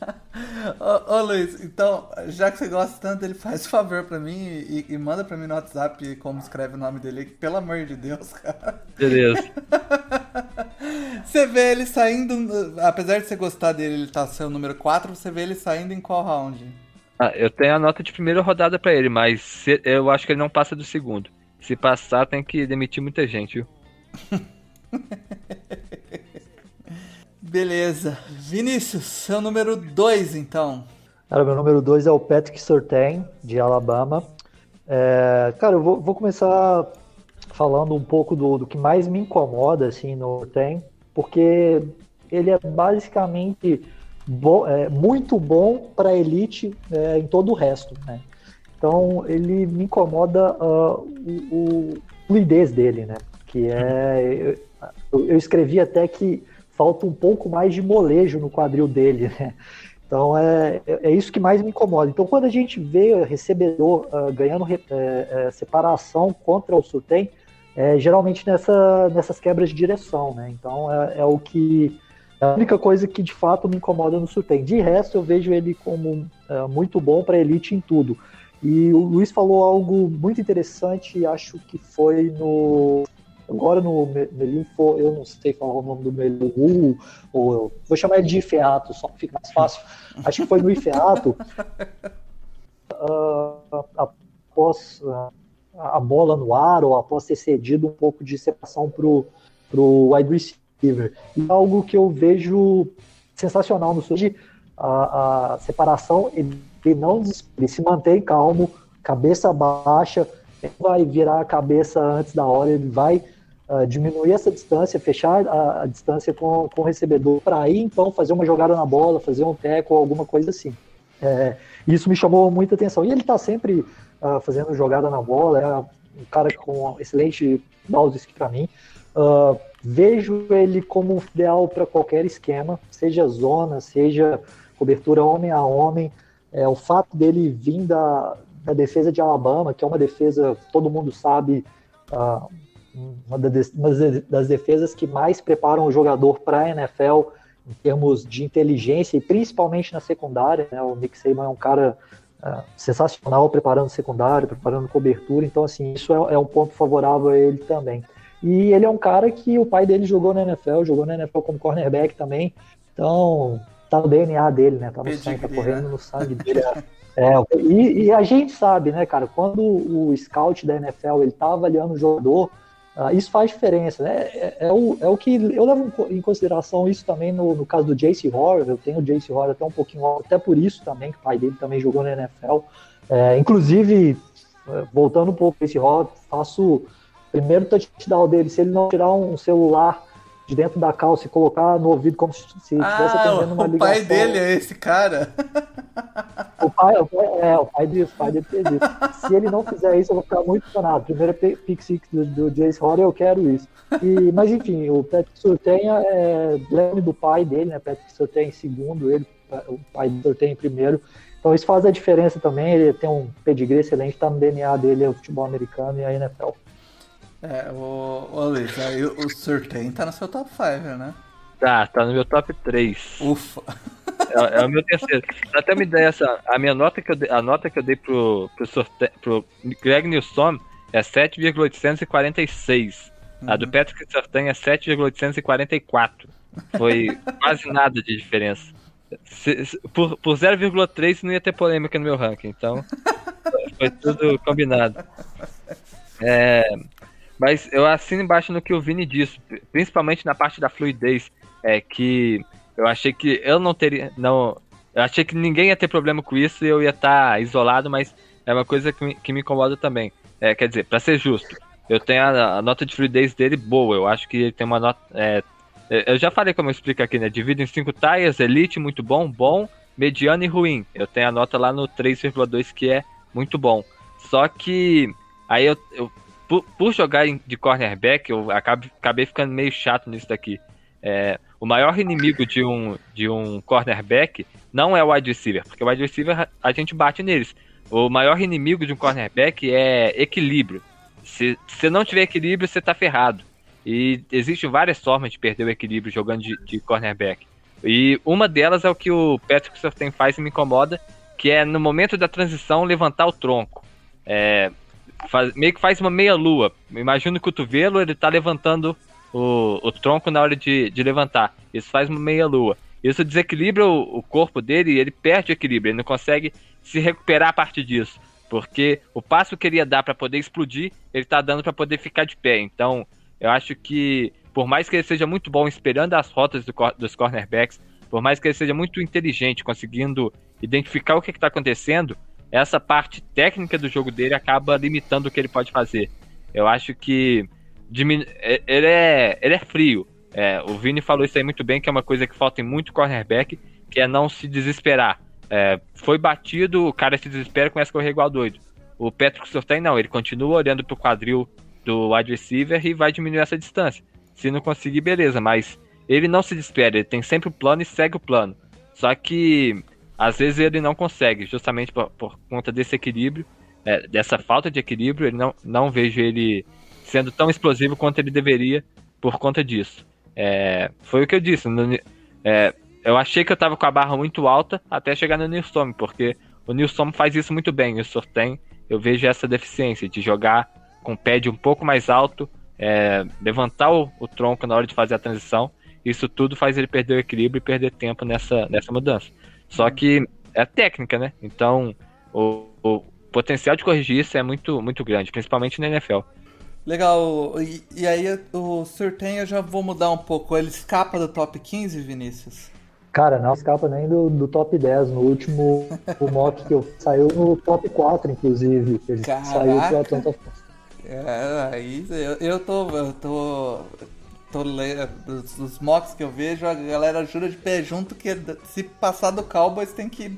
ô, ô, Luiz, então, já que você gosta tanto dele, faz favor pra mim e, e manda pra mim no WhatsApp como escreve o nome dele, pelo amor de Deus, cara. Beleza. <laughs> Você vê ele saindo, apesar de você gostar dele, ele tá seu número 4, você vê ele saindo em qual round? Ah, eu tenho a nota de primeira rodada para ele, mas se, eu acho que ele não passa do segundo. Se passar, tem que demitir muita gente, viu? <laughs> Beleza. Vinícius, seu número 2, então. Cara, meu número 2 é o Patrick Surtain, de Alabama. É, cara, eu vou, vou, começar falando um pouco do, do que mais me incomoda assim, no Surtain, porque ele é basicamente bo, é, muito bom para elite é, em todo o resto. Né? Então ele me incomoda uh, o, o fluidez dele, né? Que é. Eu, eu, escrevi até que falta um pouco mais de molejo no quadril dele, né? Então é, é, é isso que mais me incomoda. Então quando a gente vê recebedor uh, ganhando é, é, separação contra o Surtem, é geralmente nessa, nessas quebras de direção, né? Então é, é o que é a única coisa que de fato me incomoda no Surtain. De resto, eu vejo ele como é, muito bom para elite em tudo. E o Luiz falou algo muito interessante, acho que foi no. Agora no Melinfo, eu não sei falar o nome do Melinfo, ou vou chamar ele de Ifeato, só que fica mais fácil. Acho que foi no Ifeato. uh, <laughs> após uh, a bola no ar, ou após ter cedido um pouco de separação para o wide receiver. E é algo que eu vejo sensacional no Surge, a, a separação, ele, ele não ele se mantém calmo, cabeça baixa, ele vai virar a cabeça antes da hora, ele vai uh, diminuir essa distância, fechar a, a distância com, com o recebedor, para aí então fazer uma jogada na bola, fazer um teco, alguma coisa assim. É, isso me chamou muita atenção. E ele está sempre uh, fazendo jogada na bola, é um cara com excelente balls para mim. Uh, vejo ele como ideal para qualquer esquema, seja zona, seja cobertura homem a homem. É, o fato dele vir da, da defesa de Alabama, que é uma defesa, todo mundo sabe, uh, uma, das, defesas que mais preparam o jogador para a NFL em termos de inteligência e principalmente na secundária. Né? O Nick Saban é um cara uh, sensacional preparando secundário, preparando cobertura, então assim isso é, é um ponto favorável a ele também. E ele é um cara que o pai dele jogou na NFL, jogou na NFL como cornerback também. Então, tá no DNA dele, né? Tá no sangue, tá correndo no sangue dele. É, e, e, a gente sabe, né, cara, quando o scout da NFL ele tá avaliando o jogador, uh, isso faz diferença, né? É, é, o, é o que eu levo em consideração isso também no, no caso do Jace Horror. Eu tenho o Jace Horror até um pouquinho, até por isso também, que o pai dele também jogou na NFL. É, inclusive, voltando um pouco esse Horror, faço primeiro touchdown dele, se ele não tirar um celular de dentro da calça e colocar no ouvido como se estivesse ah, atendendo uma ligação. O pai dele é esse cara. O pai, o pai, é, o pai dele, o pai dele fez isso. Se ele não fizer isso, eu vou ficar muito funcionado. Primeiro pick six do, do Jace Horner, eu quero isso. E, mas enfim, o Patrick Surtain é leme do pai dele, né? Patrick Surtain segundo, ele, o pai do Surtain primeiro. Então isso faz a diferença também. Ele tem um pedigree excelente, tá no DNA dele, é o futebol americano e a NFL. É, o, o Luiz, aí o Surtain tá no seu top 5, né? Tá, tá no meu top 3. Ufa. É, é o meu terceiro. Pra até me dar essa. A minha nota que eu dei, a nota que eu dei pro, pro, sorte, pro Greg Nilsson é 7,846. A do Patrick Sertan é 7,844. Foi quase nada de diferença. Se, se, por por 0,3 não ia ter polêmica no meu ranking, então foi tudo combinado. É, mas eu assino embaixo no que o Vini disse, principalmente na parte da fluidez, é que eu achei que eu não teria, não, eu achei que ninguém ia ter problema com isso e eu ia estar tá isolado, mas é uma coisa que me, que me incomoda também. É, quer dizer, para ser justo, eu tenho a, a, nota de fluidez dele boa, eu acho que ele tem uma nota, é, eu já falei como eu explico aqui, né? Divido em cinco tires, elite, muito bom, bom, mediano e ruim. Eu tenho a nota lá no 3,2 que é muito bom. Só que aí eu, eu por, por, jogar de cornerback, eu acabei, acabei ficando meio chato nisso daqui. É, o maior inimigo de um, de um cornerback não é o wide receiver, porque o wide receiver a gente bate neles. O maior inimigo de um cornerback é equilíbrio. Se você não tiver equilíbrio, você tá ferrado. E existem várias formas de perder o equilíbrio jogando de, de cornerback. E uma delas é o que o Patrick Surtain faz e me incomoda, que é no momento da transição levantar o tronco. É, faz, meio que faz uma meia-lua. Imagina o cotovelo, ele tá levantando o, o tronco na hora de, de levantar. Isso faz uma meia-lua. Isso desequilibra o, o corpo dele e ele perde o equilíbrio. Ele não consegue se recuperar a partir disso. Porque o passo que ele ia dar para poder explodir, ele tá dando para poder ficar de pé. Então, eu acho que, por mais que ele seja muito bom esperando as rotas do, dos cornerbacks, por mais que ele seja muito inteligente, conseguindo identificar o que está acontecendo, essa parte técnica do jogo dele acaba limitando o que ele pode fazer. Eu acho que diminu... É, ele, é, ele é frio. É, o Vini falou isso aí muito bem, que é uma coisa que falta em muito cornerback, que é não se desesperar. É, foi batido, o cara se desespera e começa a correr igual doido. O Patrick Surtain não, ele continua olhando pro quadril do wide receiver e vai diminuir essa distância. Se não conseguir, beleza, mas ele não se despede, ele tem sempre o plano e segue o plano. Só que às vezes ele não consegue, justamente por, por conta desse equilíbrio, é, dessa falta de equilíbrio, ele não, não vejo ele sendo tão explosivo quanto ele deveria por conta disso. É, foi o que eu disse. No, é, eu achei que eu tava com a barra muito alta até chegar no Nilstorm, porque o Nilstorm faz isso muito bem. O Sorten, eu vejo essa deficiência de jogar com o pad um pouco mais alto, é, levantar o, o, tronco na hora de fazer a transição. Isso tudo faz ele perder o equilíbrio e perder tempo nessa, nessa mudança. Só que é técnica, né? Então o, o potencial de corrigir isso é muito, muito grande, principalmente na NFL. Legal, e, e aí o Surtain eu já vou mudar um pouco. Ele escapa do top 15, Vinícius? Cara, não escapa nem do, do top 10. No último o <laughs> mock que eu saiu no top 4, inclusive. Ele Caraca. saiu pro Atlanta é, aí eu, eu tô. Eu tô. Tô dos, dos mocks que eu vejo, a galera jura de pé junto que se passar do Cowboys tem que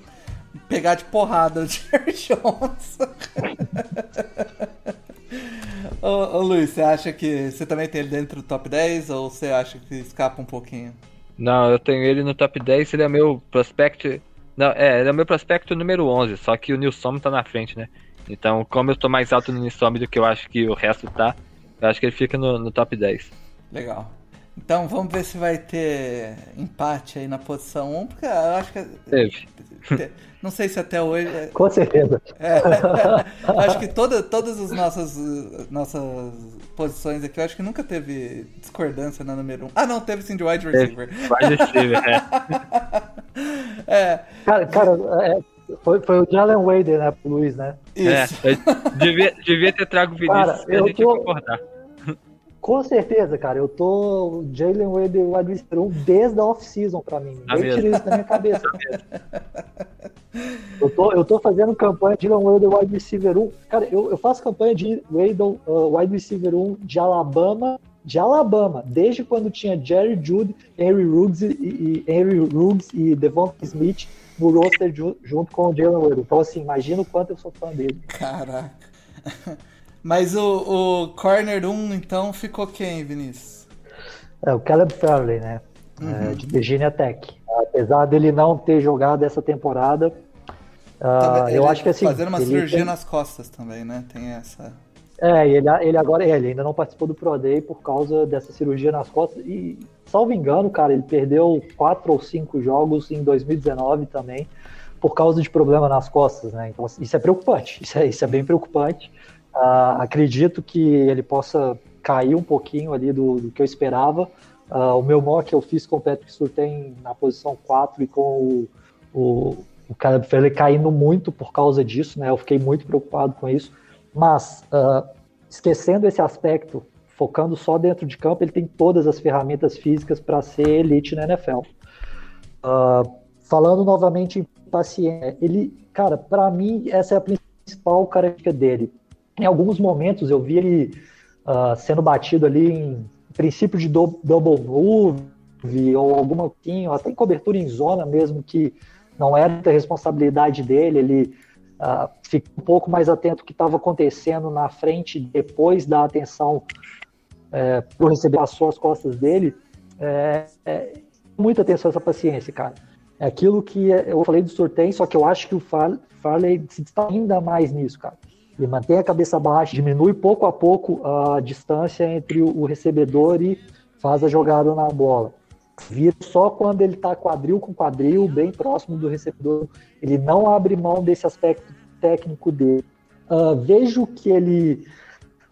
pegar de porrada o <laughs> Jerry Jones. <laughs> ô, ô Luiz, você acha que você também tem ele dentro do top 10 ou você acha que escapa um pouquinho? Não, eu tenho ele no top 10, ele é meu prospect. Não, é, ele é meu prospecto número 11, só que o Nilson tá na frente, né? Então, como eu tô mais alto no Nisome do que eu acho que o resto tá, eu acho que ele fica no, no top 10. Legal. Então vamos ver se vai ter empate aí na posição 1, porque eu acho que. Teve. Não sei se até hoje. É- Com certeza. É, <laughs> acho que toda, todas as nossas, nossas posições aqui, eu acho que nunca teve discordância na número 1. Ah, não, teve sim de wide receiver. Wide receiver, é. <laughs> é. Cara, cara é, foi, foi o Jalen Wader, né, pro Luiz, né? Isso. É, devia, devia ter trago o Vinícius cara, pra gente tô... concordar. Com certeza, cara. Eu tô Jalen Wader wide receiver 1 desde a off-season pra mim. Tá Nem tirei isso da minha cabeça. <laughs> eu, tô, eu tô fazendo campanha de Jalen Wader wide receiver 1. Cara, eu, eu faço campanha de Wader uh, wide receiver 1 de Alabama de Alabama, desde quando tinha Jerry Judy, Henry Ruggs e, e Henry Ruggs e Devon Smith no roster junto com o Jalen Waddle. Então, assim, imagina o quanto eu sou fã dele. Caraca. <laughs> Mas o, o Corner 1, então, ficou quem, Vinícius? É, o Caleb Farley, né? É, uhum. É, de Virginia Tech. Apesar dele não ter jogado essa temporada, uh, eu acho que assim. Fazendo uma cirurgia tem... nas costas também, né? Tem essa. É, ele, ele agora ele ainda não participou do Pro Day por causa dessa cirurgia nas costas. E, salvo engano, cara, ele perdeu quatro ou cinco jogos em 2019 também por causa de problema nas costas, né? Então, assim, isso é preocupante, <laughs> isso é, isso é bem preocupante. Uh, acredito que ele possa cair um pouquinho ali do, do que eu esperava. Uh, o meu mock eu fiz com o Patrick Surtain na posição 4 e com o, o, o Caleb caindo muito por causa disso, né? Eu fiquei muito preocupado com isso. Mas, uh, esquecendo esse aspecto, focando só dentro de campo, ele tem todas as ferramentas físicas para ser elite na NFL. Uh, falando novamente em paciência, ele, cara, para mim, essa é a principal característica dele. Em alguns momentos eu vi ele uh, sendo batido ali em princípio de do, double move ou alguma coisa, até em cobertura em zona mesmo, que não era da responsabilidade dele, ele uh, fica um pouco mais atento ao que estava acontecendo na frente depois da atenção é, para receber as suas costas dele. É, é, muita atenção essa paciência, cara. É aquilo que eu falei do sorteio, só que eu acho que o Farley se destaca ainda mais nisso, cara. Ele mantém a cabeça baixa, diminui pouco a pouco a distância entre o recebedor e faz a jogada na bola vira só quando ele está quadril com quadril, bem próximo do recebedor. Ele não abre mão desse aspecto técnico dele. Uh, vejo que ele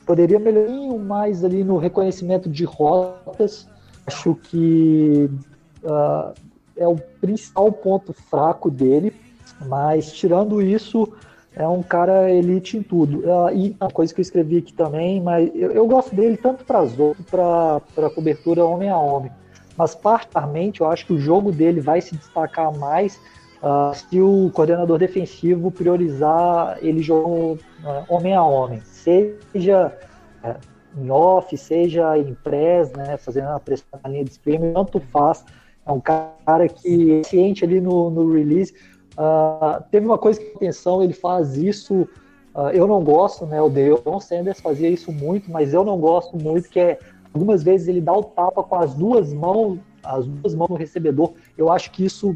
poderia melhorar mais ali no reconhecimento de rotas. Acho que uh, é o principal ponto fraco dele, mas tirando isso, é um cara elite em tudo. Uh, e uma coisa que eu escrevi aqui também, mas eu, eu gosto dele tanto para para cobertura homem a homem mas particularmente eu acho que o jogo dele vai se destacar mais uh, se o coordenador defensivo priorizar ele jogando uh, homem a homem, seja uh, em off, seja em press, né, fazendo a pressão na linha de screen, tanto faz. É um cara que é ciente ali no, no release. Uh, teve uma coisa que atenção, ele faz isso. Uh, eu não gosto, né? O Deon Sanders fazia isso muito, mas eu não gosto muito, que é Algumas vezes ele dá o tapa com as duas mãos, as duas mãos no recebedor. Eu acho que isso,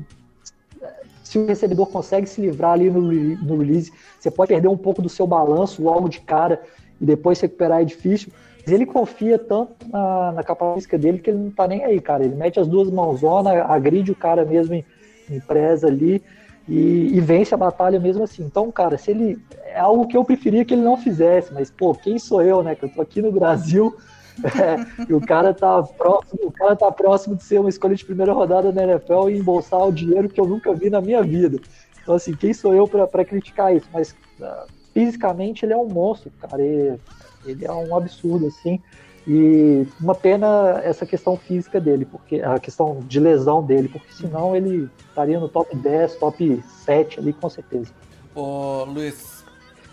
se o recebedor consegue se livrar ali no, no release, você pode perder um pouco do seu balanço logo de cara e depois se recuperar é difícil. Mas ele confia tanto na, na capacidade dele que ele não tá nem aí, cara. Ele mete as duas mãos, agride o cara mesmo em, em presa ali e, e, vence a batalha mesmo assim. Então, cara, se ele. É algo que eu preferia que ele não fizesse, mas, pô, quem sou eu, né? Que eu tô aqui no Brasil <laughs> é, e o cara tá próximo, o cara tá próximo de ser uma escolha de primeira rodada na NFL e embolsar o dinheiro que eu nunca vi na minha vida. Então, assim, quem sou eu para criticar isso? Mas uh, fisicamente ele é um monstro, cara. Ele, ele é um absurdo, assim. E uma pena essa questão física dele, porque a questão de lesão dele, porque senão ele estaria no top 10, top 7 ali com certeza. Ô Luiz,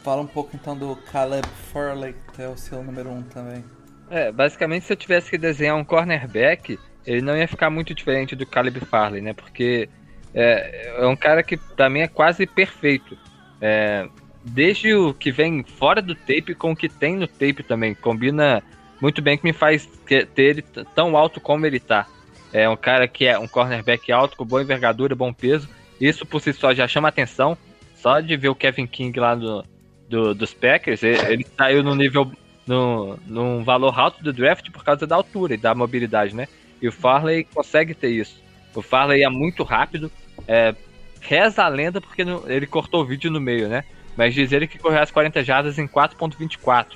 fala um pouco então do Caleb Furley, que é o seu número 1 um também. É, basicamente se eu tivesse que desenhar um cornerback, ele não ia ficar muito diferente do Caleb Farley, né? Porque é, é um cara que pra mim é quase perfeito. É, desde o que vem fora do tape com o que tem no tape também. Combina muito bem que me faz ter ele tão alto como ele tá. É um cara que é um cornerback alto, com boa envergadura, bom peso. Isso por si só já chama atenção. Só de ver o Kevin King lá no, do, dos Packers, ele, ele saiu no nível no, num valor alto do draft por causa da altura e da mobilidade, né? E o Farley consegue ter isso. O Farley é muito rápido, é, reza a lenda porque ele cortou o vídeo no meio, né? Mas diz ele que correu as 40 jardas em 4.24.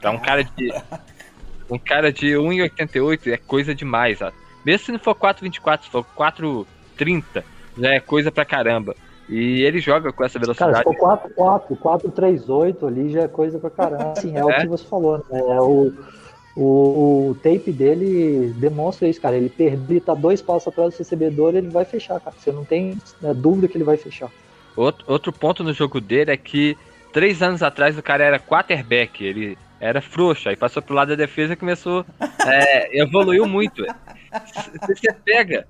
Pra um cara de. Um cara de 1,88 é coisa demais, ó. Mesmo se não for 4,24, se for 4,30, já é coisa pra caramba. E ele joga com essa velocidade. Cara, se for 4, 4, 4, 3, 8 ali já é coisa pra caramba. Sim, é, é, o que você falou, né? É o, o, o, tape dele demonstra isso, cara. Ele perde, ele tá dois passos atrás do recebedor ele vai fechar, cara. Você não tem né, dúvida que ele vai fechar. Outro, outro ponto no jogo dele é que três anos atrás o cara era quarterback, ele era frouxo, aí passou pro lado da defesa e começou. É, evoluiu muito. Você pega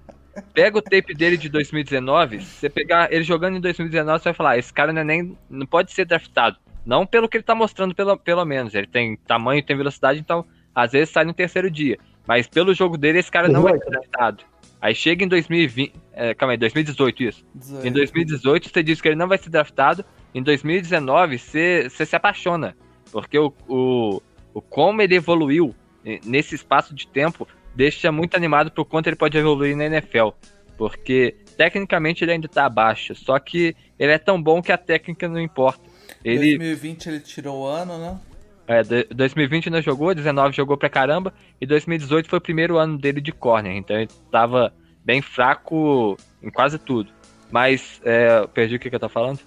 Pega o tape dele de 2019, você pegar ele jogando em 2019, você vai falar, esse cara não, é nem, não pode ser draftado. Não pelo que ele tá mostrando, pelo, pelo menos. Ele tem tamanho, tem velocidade, então às vezes sai no terceiro dia. Mas pelo jogo dele, esse cara não vai ser draftado. Aí chega em 2020. É, calma aí, 2018 isso. 18. Em 2018 você diz que ele não vai ser draftado. Em 2019 você, você se apaixona. Porque o, o, o como ele evoluiu nesse espaço de tempo deixa muito animado por quanto ele pode evoluir na NFL. Porque tecnicamente ele ainda tá abaixo, só que ele é tão bom que a técnica não importa. Ele, 2020 ele tirou o ano, né? É, 2020 não jogou, 19 jogou pra caramba, e 2018 foi o primeiro ano dele de corner, então ele tava bem fraco em quase tudo. Mas, é, perdi o que, que eu tô falando?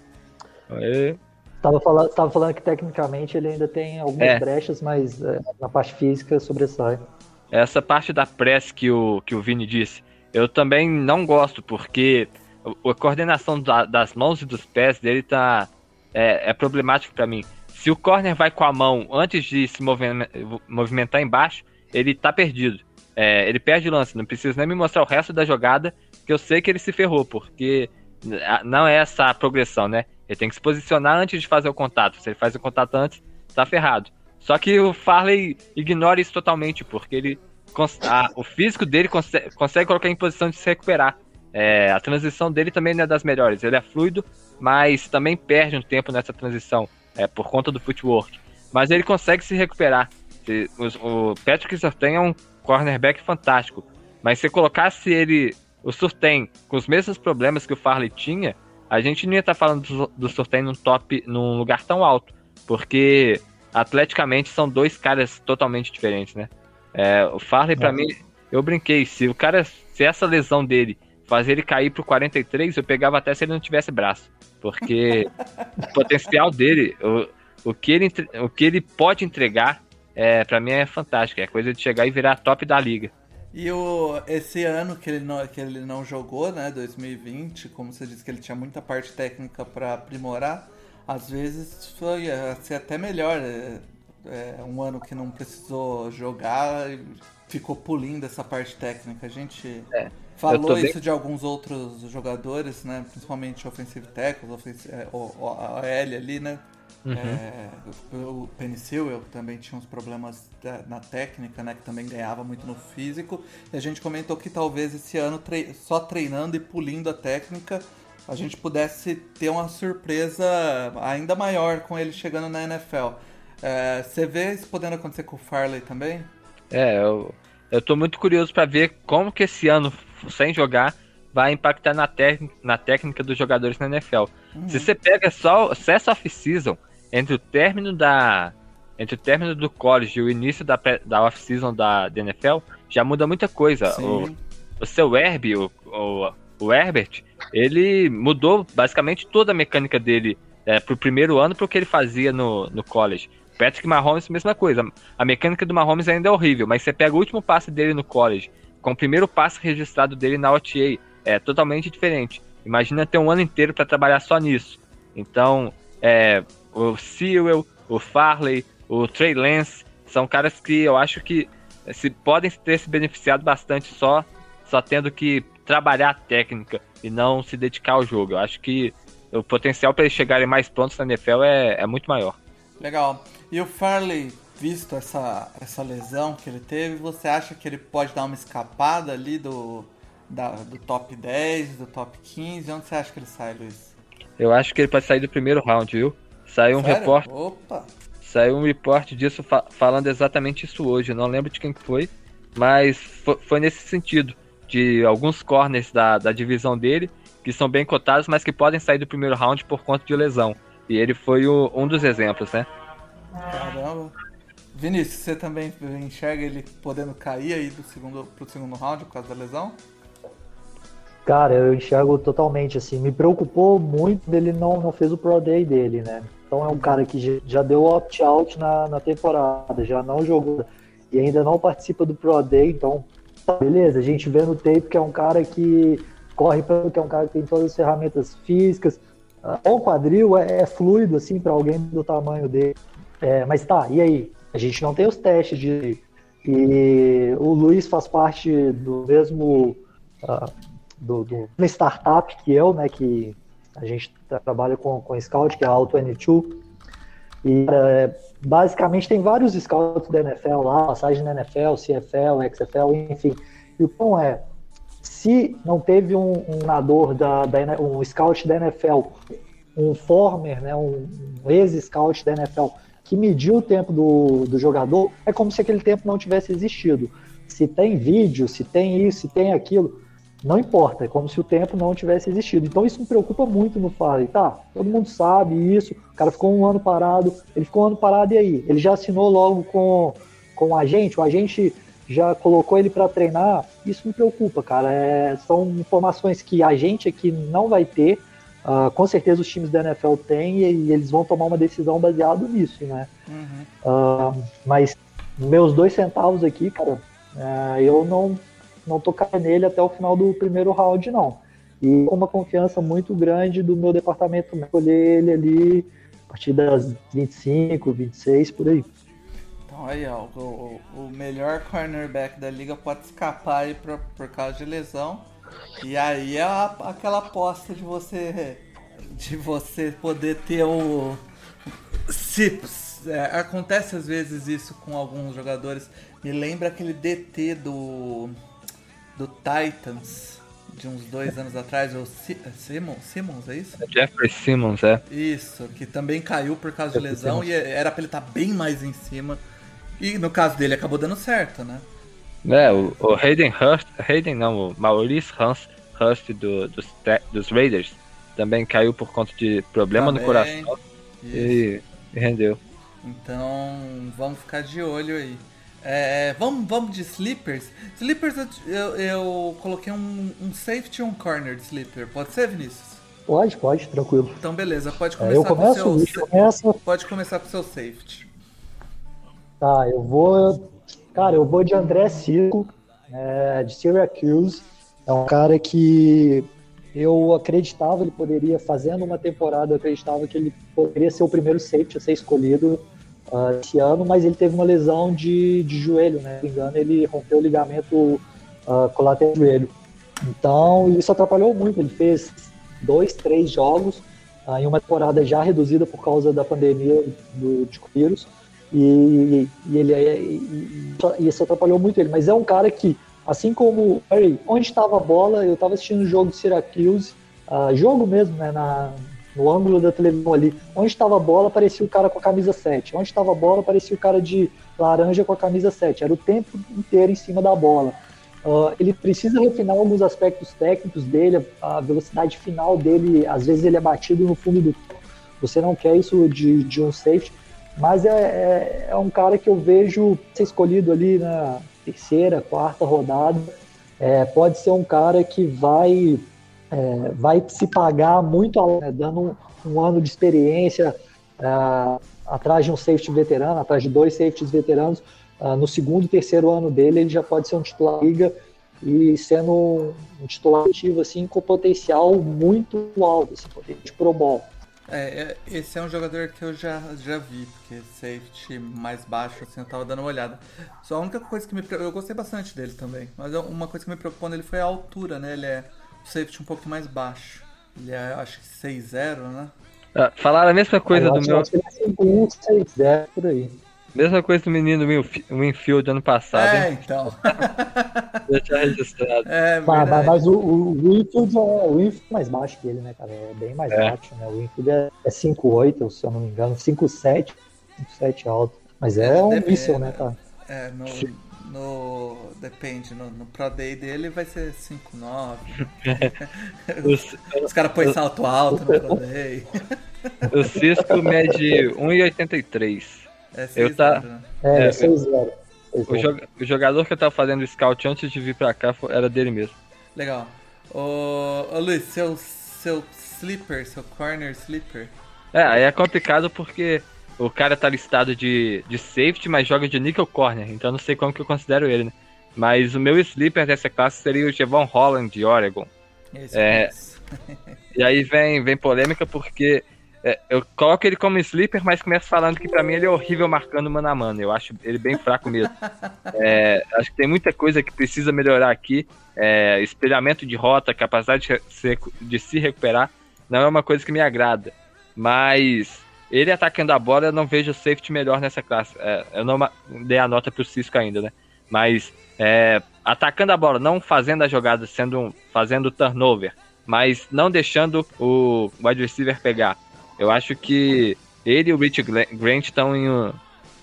Aí... Tava falando, tava falando que tecnicamente ele ainda tem algumas é. brechas, mas é, na parte física sobressai. Essa parte da press que o, que o Vini disse, eu também não gosto, porque a coordenação da, das mãos e dos pés dele tá é, é problemático para mim. Se o corner vai com a mão antes de se movimentar embaixo, ele tá perdido. É, ele perde o lance, não precisa nem me mostrar o resto da jogada, que eu sei que ele se ferrou, porque não é essa a progressão, né? Ele tem que se posicionar antes de fazer o contato. Se ele faz o contato antes, tá ferrado. Só que o Farley ignora isso totalmente, porque ele a, o físico dele consegue, consegue, colocar em posição de se recuperar. É, a transição dele também não é das melhores. Ele é fluido, mas também perde um tempo nessa transição, é, por conta do footwork. Mas ele consegue se recuperar. O, o Patrick Surtain é um cornerback fantástico. Mas se colocasse ele, o Surtain, com os mesmos problemas que o Farley tinha, a gente não ia estar tá falando do, do Surtain num top, num lugar tão alto. Porque atleticamente são dois caras totalmente diferentes, né? É, o Farley, para mim, eu brinquei. Se o cara, se essa lesão dele fazer ele cair pro 43, eu pegava até se ele não tivesse braço. Porque o <laughs> potencial dele, o, o, que ele, o que ele pode entregar, é, para mim é fantástico. É coisa de chegar e virar top da liga. E o, esse ano que ele, não, que ele não jogou, né, 2020, como você disse que ele tinha muita parte técnica para aprimorar, às vezes foi ser até melhor. É, é, um ano que não precisou jogar e ficou pulindo essa parte técnica. A gente é, falou isso bem... de alguns outros jogadores, né? Principalmente offensive tackles, offensive, é, o, o, a L ali, né? Uhum. É, o Penicil também tinha uns problemas da, na técnica, né? Que também ganhava muito no físico. E a gente comentou que talvez esse ano tre só treinando e pulindo a técnica a gente pudesse ter uma surpresa ainda maior com ele chegando na NFL. É, você vê isso podendo acontecer com o Farley também? É, eu, eu tô muito curioso para ver como que esse ano, sem jogar, vai impactar na, na técnica dos jogadores na NFL. Uhum. Se você pega só essa off-season, entre o término da entre o término do college e o início da, da off-season da, da, NFL, já muda muita coisa. O, o, seu Herb, o, o, o, Herbert, ele mudou basicamente toda a mecânica dele é, pro primeiro ano pro que ele fazia no, no college. Patrick Mahomes, mesma coisa. A mecânica do Mahomes ainda é horrível, mas você pega o último passe dele no college, com o primeiro passe registrado dele na OTA, é totalmente diferente. Imagina ter um ano inteiro para trabalhar só nisso. Então, é, o Sewell, o Farley, o Trey Lance, são caras que eu acho que se podem ter se beneficiado bastante só, só tendo que trabalhar a técnica e não se dedicar ao jogo. Eu acho que o potencial para eles chegarem mais prontos na NFL é, é muito maior. Legal. E o Farley, visto essa, essa lesão que ele teve, você acha que ele pode dar uma escapada ali do, da, do top 10, do top 15? Onde você acha que ele sai, Luiz? Eu acho que ele pode sair do primeiro round, viu? Saiu um repórter. Opa! Saiu um report disso fa falando exatamente isso hoje. Eu não lembro de quem foi, mas foi, foi nesse sentido. De alguns corners da, da divisão dele, que são bem cotados, mas que podem sair do primeiro round por conta de lesão. E ele foi o, um dos exemplos, né? Caramba. Vinícius, você também enxerga ele podendo cair aí do segundo, pro segundo round por causa da lesão? Cara, eu enxergo totalmente, assim, me preocupou muito dele não, não fez o Pro Day dele, né? Então é um cara que já deu opt-out na, na temporada, já não jogou e ainda não participa do Pro Day, então beleza, a gente vê no tape que é um cara que corre pelo que é um cara que tem todas as ferramentas físicas, o quadril é, é fluido assim para alguém do tamanho dele. É, mas tá, e aí? A gente não tem os testes de. E o Luiz faz parte do mesmo. Uh, do, do startup que eu, né? Que a gente trabalha com, com Scout, que é a Auto22. E é, basicamente tem vários scouts da NFL lá, passagem na NFL, CFL, XFL, enfim. E o ponto é, se não teve um, um nadador da, da, um scout da NFL, um former, né, um, um ex-scout da NFL que medir o tempo do, do jogador é como se aquele tempo não tivesse existido. Se tem vídeo, se tem isso, se tem aquilo, não importa, é como se o tempo não tivesse existido. Então isso me preocupa muito no Farley. Tá, todo mundo sabe isso, o cara ficou um ano parado, ele ficou um ano parado e aí? Ele já assinou logo com, com o agente, o agente já colocou ele para treinar, isso me preocupa, cara. É, são informações que a gente aqui não vai ter, uh, com certeza os times da NFL têm e, e, eles vão tomar uma decisão baseado nisso, né? Uhum. Uh, mas meus dois centavos aqui, cara, uh, eu não não tocar nele até o final do primeiro round, não. E com uma confiança muito grande do meu departamento escolher ele ali a partir das 25, 26, por aí. Então aí, ó, o, o melhor cornerback da liga pode escapar aí por, por causa de lesão. E aí é a, aquela aposta de você de você poder ter o se é, acontece às vezes isso com alguns jogadores. Me lembra aquele DT do do Titans de uns dois anos atrás, o Simmons, Simmons, é isso? Jeffrey Simmons, é. Isso, que também caiu por causa de lesão e era pra ele estar tá bem mais em cima. E no caso dele acabou dando certo, né? É, o, o Hayden Hurst, Hayden não, o Maurice Hurst, Hurst do, dos, dos Raiders também caiu por conta de problema também, no coração e, e rendeu. Então vamos ficar de olho aí. É, vamos, vamos de sleepers. Sleepers eu, eu coloquei um, um, safety e um corner de sleeper. Pode ser, Vinícius? Pode, pode, tranquilo. Então beleza, pode começar é, eu começo, com o seu. Começo... Pode começar com o seu safety. Tá, eu vou. Cara, eu vou de André Circo, é, de Syracuse. É um cara que eu acreditava ele poderia, fazendo uma temporada, eu acreditava que ele poderia ser o primeiro safety a ser escolhido uh, esse ano, mas ele teve uma lesão de, de joelho, né? Se não me engano, ele rompeu o ligamento uh, colateral do joelho. Então, isso atrapalhou muito. Ele fez dois, três jogos uh, em uma temporada já reduzida por causa da pandemia do, de vírus. E, e ele é, e, e isso atrapalhou muito ele. Mas é um cara que, assim como onde estava a bola, eu estava assistindo o jogo de Syracuse, uh, jogo mesmo, né, na, no ângulo da televisão ali. Onde estava a bola, aparecia o cara com a camisa 7. Onde estava a bola, aparecia o cara de laranja com a camisa 7. Era o tempo inteiro em cima da bola. Uh, ele precisa refinar alguns aspectos técnicos dele, a velocidade final dele, às vezes ele é batido no fundo do você não quer isso de, de um safety, mas é, é, é, um cara que eu vejo ser escolhido ali na terceira, quarta rodada. É, pode ser um cara que vai é, vai se pagar muito, né, dando um, um, ano de experiência é, atrás de um safety veterano, atrás de dois safeties veteranos. Uh, no segundo e terceiro ano dele, ele já pode ser um titular liga e sendo um, titular ativo assim, com potencial muito alto, assim, potencial de pro ball. É, é, esse é um jogador que eu já, já vi, porque safety mais baixo, assim, eu tava dando uma olhada. Só a única coisa que me eu gostei bastante dele também, mas uma coisa que me preocupou nele foi a altura, né? Ele é safety um pouco mais baixo. Ele é, acho que 6-0, né? Ah, falaram a mesma coisa eu do meu. Acho que ele é 5 6-0 por aí. Mesma coisa do menino Winfield ano passado. É, hein? então. <laughs> Deixa registrado. É, mas, mas, o, o Winfield é o Winfield é mais baixo que ele, né, cara? É bem mais é. baixo, né? O Winfield é, é 5'8, se eu não me engano, 5'7, 5'7 alto. Mas é, é um míssil, né, cara? É, no, no. Depende, no, no Pro Day dele vai ser 5,9. <laughs> os, os caras põem salto alto no Pro Day. <laughs> o Cisco mede 1,83. É 6 eu tá, né? É, é 6 0 o, jog, o jogador que eu tava fazendo scout antes de vir pra cá era dele mesmo. Legal. Ô, ô Luiz, seu, seu sleeper, seu corner sleeper. É, aí é complicado porque o cara tá listado de, de safety, mas joga de nickel corner, então não sei como que eu considero ele, né? Mas o meu sleeper dessa classe seria o Jevon Holland de Oregon. Esse é, <laughs> e aí vem, vem polêmica porque é, eu coloco ele como sleeper, mas começo falando que para mim ele é horrível marcando mano a mano. Eu acho ele bem fraco mesmo. <laughs> É, acho que tem muita coisa que precisa melhorar aqui. É, espelhamento de rota, capacidade de se, de se recuperar, não é uma coisa que me agrada. Mas ele atacando a bola, eu não vejo safety melhor nessa classe. É, eu não dei a nota pro Cisco ainda, né? Mas é, atacando a bola, não fazendo a jogada, sendo um, fazendo turnover, mas não deixando o wide receiver pegar. Eu acho que ele e o Rich Grant estão em um,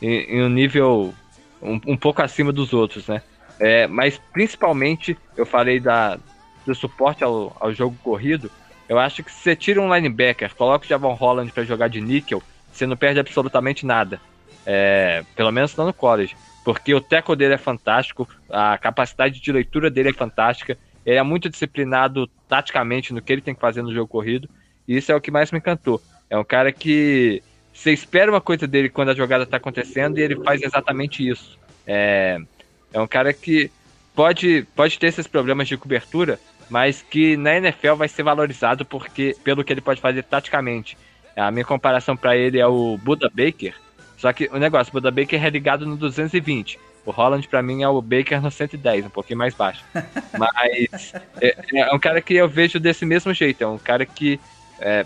em, em um nível um, um, pouco acima dos outros, né? É, mas principalmente, eu falei da, do suporte ao, ao jogo corrido, eu acho que se você tira um linebacker, coloca o Javon Holland para jogar de níquel, você não perde absolutamente nada. É, pelo menos não no college. Porque o teco dele é fantástico, a capacidade de leitura dele é fantástica, ele é muito disciplinado taticamente no que ele tem que fazer no jogo corrido, e isso é o que mais me encantou. É um cara que você espera uma coisa dele quando a jogada está acontecendo e ele faz exatamente isso. É, é um cara que pode, pode ter esses problemas de cobertura, mas que na NFL vai ser valorizado porque pelo que ele pode fazer taticamente. A minha comparação para ele é o Buda Baker, só que o negócio, o Buda Baker é ligado no 220. O Holland, para mim, é o Baker no 110, um pouquinho mais baixo. <laughs> Mas é, é, um cara que eu vejo desse mesmo jeito. É um cara que é,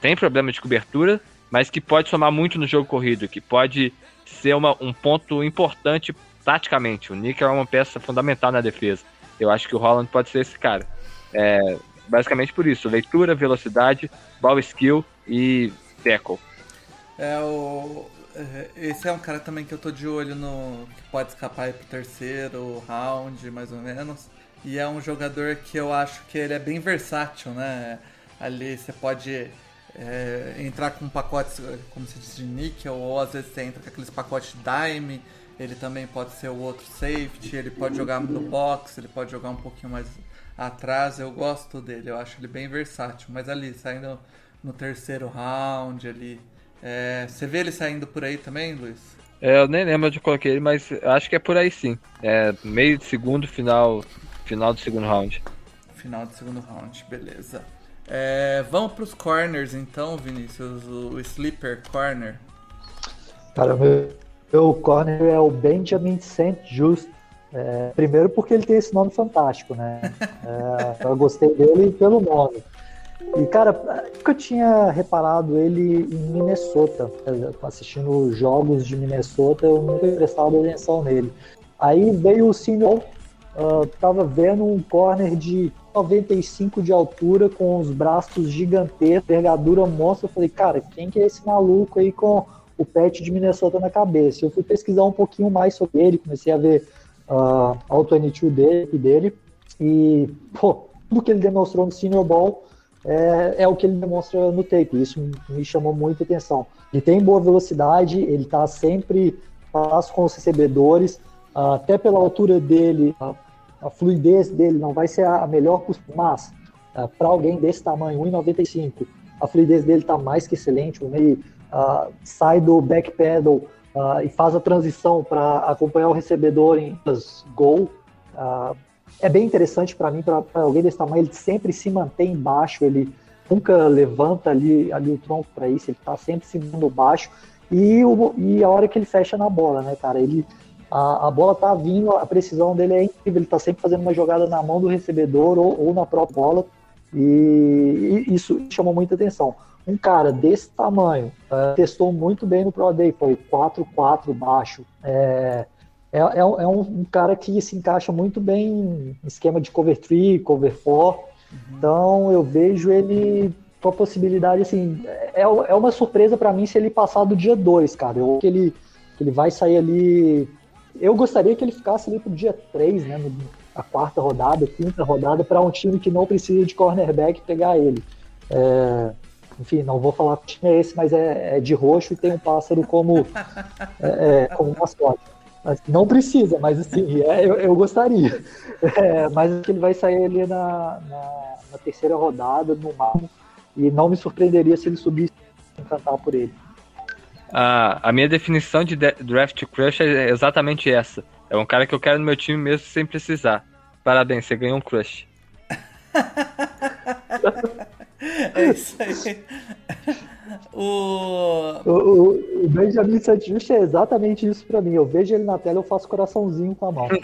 tem problema de cobertura, mas que pode somar muito no jogo corrido, que pode ser uma, um ponto importante taticamente. O Nick é uma peça fundamental na defesa. Eu acho que o Holland pode ser esse cara. É, basicamente por isso: leitura, velocidade, ball skill e tackle. É, o, é, esse é um cara também que eu tô de olho no. que pode escapar aí pro terceiro round, mais ou menos. E é um jogador que eu acho que ele é bem versátil, né? Ali você pode é, entrar com pacotes, como se diz, de níquel, ou às vezes você entra com aqueles pacotes dime, ele também pode ser o outro safety, ele pode jogar no box, ele pode jogar um pouquinho mais atrás, eu gosto dele, eu acho ele bem versátil, mas ali, saindo no terceiro round, ali, é, você vê ele saindo por aí também, Luiz? É, eu nem lembro onde eu coloquei ele, mas acho que é por aí sim, é meio de segundo, final, final do segundo round. Final do segundo round, beleza. É, vamos para os corners então, Vinícius, o, sleeper corner. Cara, meu, meu corner é o Benjamin St. Just. É, primeiro porque ele tem esse nome fantástico, né? É, eu gostei dele pelo nome. E, cara, eu tinha reparado ele em Minnesota, assistindo jogos de Minnesota, eu nunca prestava atenção nele. Aí veio o Senior, uh, tava vendo um corner de 95 de altura, com os braços gigantescos, envergadura monstra. Eu falei, cara, quem que é esse maluco aí com o pet de Minnesota na cabeça? Eu fui pesquisar um pouquinho mais sobre ele, comecei a ver uh, a Auto-22 dele, dele, e, pô, tudo que ele demonstrou no Senior Ball é, é, o que ele demonstra no tape. Isso me chamou muita atenção. Ele tem boa velocidade, ele está sempre fácil com os recebedores, uh, até pela altura dele, a fluidez dele não vai ser a melhor, mas uh, para alguém desse tamanho, 1,95, a fluidez dele está mais que excelente. O meio uh, sai do back pedal uh, e faz a transição para acompanhar o recebedor em gol. é bem interessante para mim, para alguém desse tamanho, ele sempre se mantém embaixo, ele nunca levanta ali, ali o tronco para isso, ele está sempre se mantendo baixo. E, o, e a hora que ele fecha na bola, né, cara? Ele a, a bola tá vindo, a precisão dele é incrível, ele tá sempre fazendo uma jogada na mão do recebedor ou, ou na própria bola, e, e, isso chamou muita atenção. Um cara desse tamanho uh, testou muito bem no Pro Day, foi 4-4 baixo. É, é, é, um, é, um, cara que se encaixa muito bem em esquema de cover 3, cover 4. Uhum. Então eu vejo ele com a possibilidade, assim, é, é uma surpresa para mim se ele passar do dia 2, cara. Eu que ele, que ele vai sair ali eu gostaria que ele ficasse ali pro dia 3, né? No, a quarta rodada, quinta rodada, para um time que não precisa de cornerback pegar ele. É, enfim, não vou falar que time é esse, mas é, é de roxo e tem um pássaro como, é, é como mascote. Mas não precisa, mas assim, é, eu, eu, gostaria. É, mas que ele vai sair ali na, na, na terceira rodada, no máximo, e não me surpreenderia se ele subisse encantar por ele. A, a minha definição de draft crush é exatamente essa. É um cara que eu quero no meu time mesmo sem precisar. Parabéns, você ganhou um crush. <laughs> é isso aí. <laughs> O... O, o Benjamin Santos é exatamente isso pra mim. Eu vejo ele na tela, eu faço coraçãozinho com a mão. <laughs>